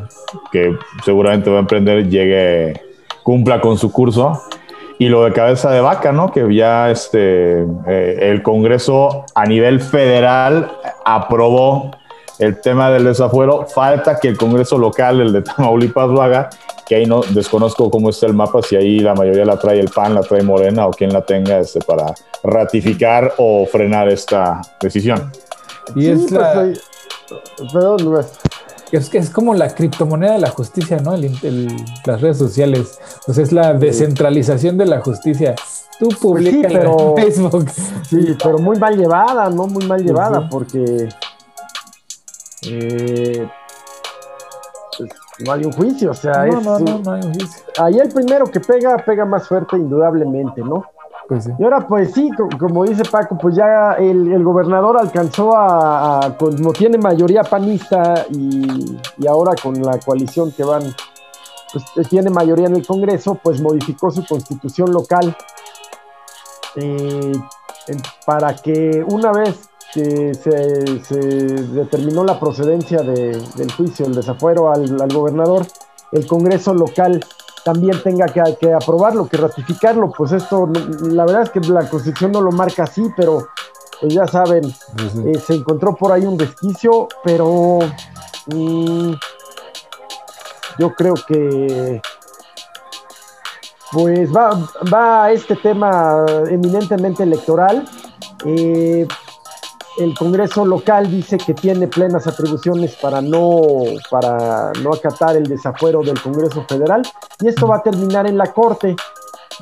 que seguramente va a emprender llegue cumpla con su curso. Y lo de cabeza de vaca, ¿no? Que ya este, eh, el Congreso a nivel federal aprobó el tema del desafuero. Falta que el Congreso local, el de Tamaulipas, lo haga, que ahí no desconozco cómo está el mapa, si ahí la mayoría la trae el PAN, la trae Morena o quien la tenga este, para ratificar o frenar esta decisión. Y sí, es la... Pues, perdón, Luis es que es como la criptomoneda de la justicia, ¿no? El, el, las redes sociales. Pues es la descentralización de la justicia. Tú publicas pues sí, pero, en Facebook. Sí, pero muy mal llevada, ¿no? Muy mal llevada, sí. porque eh, pues, no hay un juicio, o sea, no, es, no, no, no hay un juicio. Ahí el primero que pega, pega más fuerte, indudablemente, ¿no? Pues. Y ahora, pues sí, como dice Paco, pues ya el, gobernador alcanzó a, como tiene mayoría panista y, ahora con la coalición que van, pues tiene mayoría en el Congreso, pues modificó su constitución local eh, para que una vez que se, se determinó la procedencia de, del juicio, el desafuero al gobernador, el Congreso local también tenga que, que, aprobarlo, que ratificarlo. Pues esto, la verdad es que la Constitución no lo marca así, pero pues ya saben, eh, se encontró por ahí un resquicio, pero mm, yo creo que pues va, va a este tema eminentemente electoral. Eh, el Congreso local dice que tiene plenas atribuciones para no, para no acatar el desafuero del Congreso federal y esto va a terminar en la Corte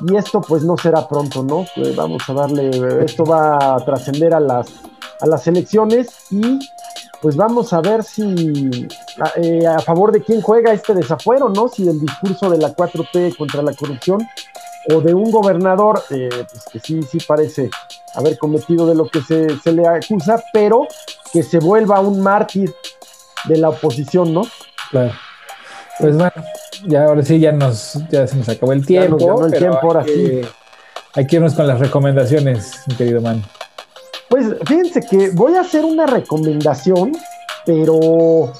y esto pues no será pronto, ¿no? Pues vamos a darle, esto va a trascender a las, a las elecciones y pues vamos a ver si a, eh, favor de quién juega este desafuero, ¿no? Si el discurso de la 4T contra la corrupción o de un gobernador, eh, pues que sí, sí parece haber cometido de lo que se, se, le acusa, pero que se vuelva un mártir de la oposición, ¿no? Claro. Pues bueno, ya ahora sí ya nos ya se nos acabó el tiempo. Ya nos el tiempo, ahora sí. Hay que irnos con las recomendaciones, mi querido man. Pues fíjense que voy a hacer una recomendación, pero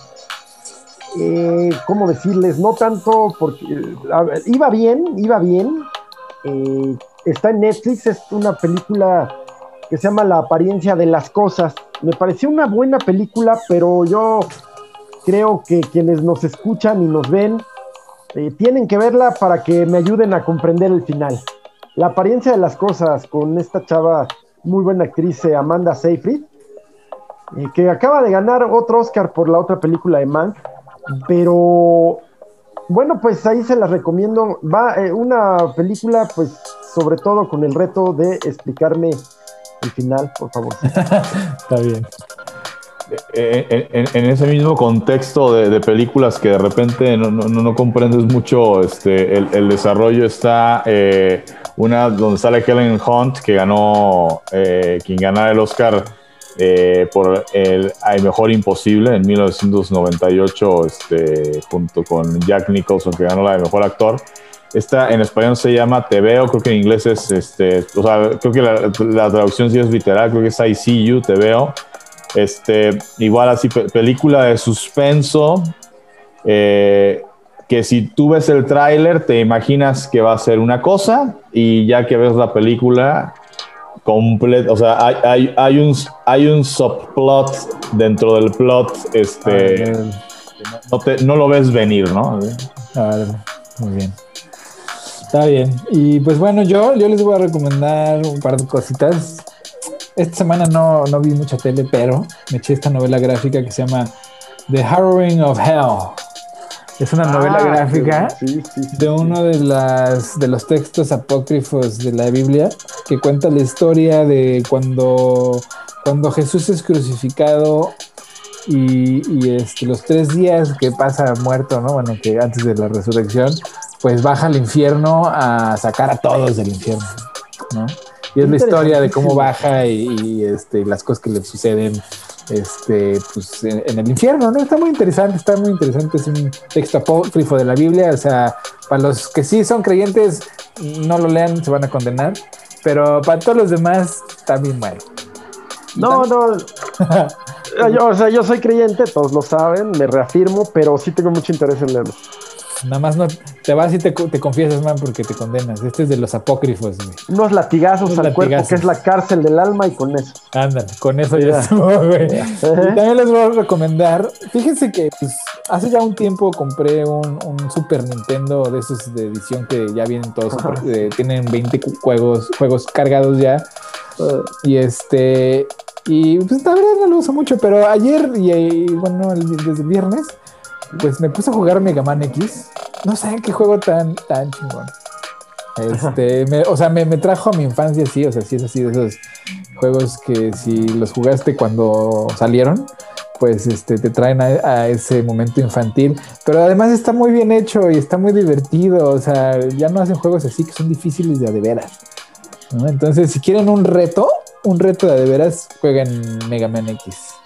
eh, ¿cómo decirles? No tanto porque ver, iba bien, iba bien. Eh, está en Netflix, es una película que se llama La apariencia de las cosas. Me pareció una buena película, pero yo creo que quienes nos escuchan y nos ven eh, tienen que verla para que me ayuden a comprender el final. La apariencia de las cosas con esta chava, muy buena actriz, eh, Amanda Seyfried, que acaba de ganar otro Oscar por la otra película de Mank, pero bueno, pues ahí se las recomiendo. Va eh, una película, pues sobre todo con el reto de explicarme el final, por favor. Está bien. En, en, en, ese mismo contexto de, de, películas que de repente no, no, no comprendes mucho este, el, el desarrollo, está eh, una donde sale Helen Hunt, que ganó, eh, quien ganara el Oscar eh, por el Hay Mejor Imposible en 1998, este, junto con Jack Nicholson, que ganó la de Mejor Actor. Esta en español se llama Te Veo, creo que en inglés es, este, o sea, creo que la, la traducción sí es literal, creo que es I See You, Te Veo. Este, igual así, pe película de suspenso, eh, que si tú ves el tráiler te imaginas que va a ser una cosa y ya que ves la película completa, o sea, hay, hay, hay, un, hay un subplot dentro del plot, este, no, te, no, lo ves venir, ¿no? Ah, muy bien. Está bien. Y pues bueno, yo, yo les voy a recomendar un par de cositas esta semana no, no, vi mucha tele, pero me eché esta novela gráfica que se llama The Harrowing of Hell. Es una novela ah, gráfica sí, sí, sí, de uno de, las, de los textos apócrifos de la Biblia que cuenta la historia de cuando, cuando Jesús es crucificado y, y este, los tres días que pasa muerto, ¿no? Bueno, que antes de la resurrección, pues baja al infierno a sacar a todos del infierno, ¿no? Y es la historia de cómo baja y, y este, las cosas que le suceden este, pues, en, en, el infierno, ¿no? Está muy interesante, está muy interesante. Es un texto apócrifo de la Biblia. O sea, para los que sí son creyentes, no lo lean, se van a condenar. Pero para todos los demás, bien mal. No, no. yo, o sea, yo soy creyente, todos lo saben, me reafirmo, pero sí tengo mucho interés en leerlo. Nada más no te vas y te, te, confiesas, man, porque te condenas. Este es de los apócrifos, güey. Unos latigazos Unos al latigazos. cuerpo, que es la cárcel del alma, y con eso. Ándale, con eso ya, estuvo, güey. Y también les voy a recomendar. Fíjense que pues, hace ya un tiempo compré un, un, Super Nintendo de esos de edición que ya vienen todos. Eh, tienen 20 juegos, juegos cargados ya. Uh. Y este. Y pues la verdad no lo uso mucho, pero ayer y, y bueno, el, desde el viernes pues me puse a jugar Mega Man X. No saben qué juego tan, tan chingón. Este, me, o sea, me, me, trajo a mi infancia, sí, o sea, sí es así de esos juegos que si los jugaste cuando salieron, pues este, te traen a, a, ese momento infantil. Pero además está muy bien hecho y está muy divertido. O sea, ya no hacen juegos así que son difíciles de a de veras. ¿no? Entonces, si quieren un reto, un reto de a de veras, jueguen Mega Man X.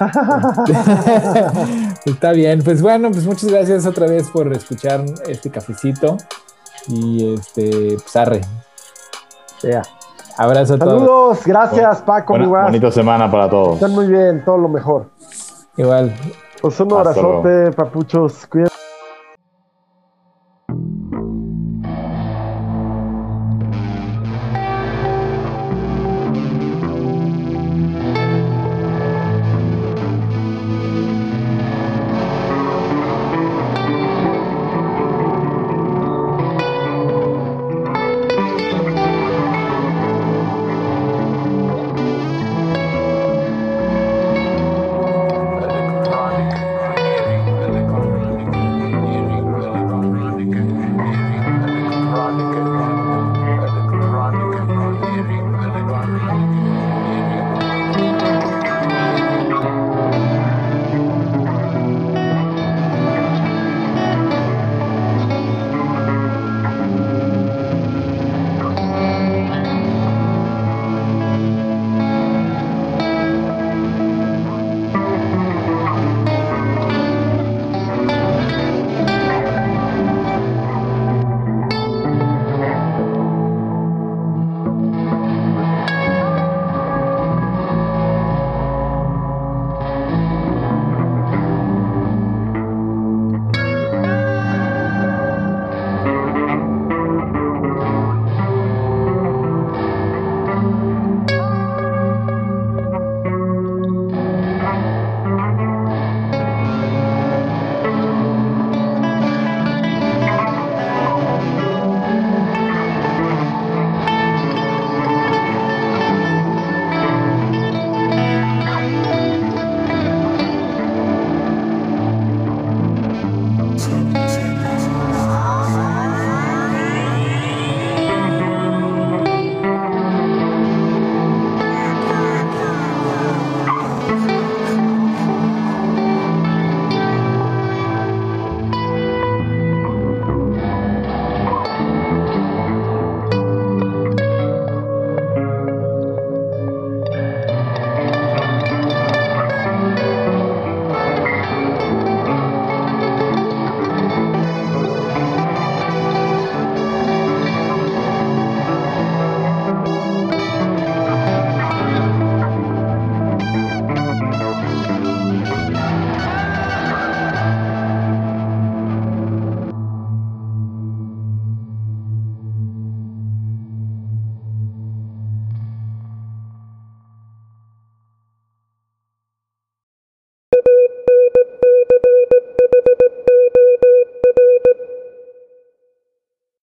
Está bien, pues bueno, pues muchas gracias otra vez por escuchar este cafecito. Y este, pues arre. Yeah. Abrazo a Saludos, todos. gracias Paco. Buena, bonita semana para todos. Están muy bien, todo lo mejor. Igual. Pues un abrazote, papuchos. Cuídense.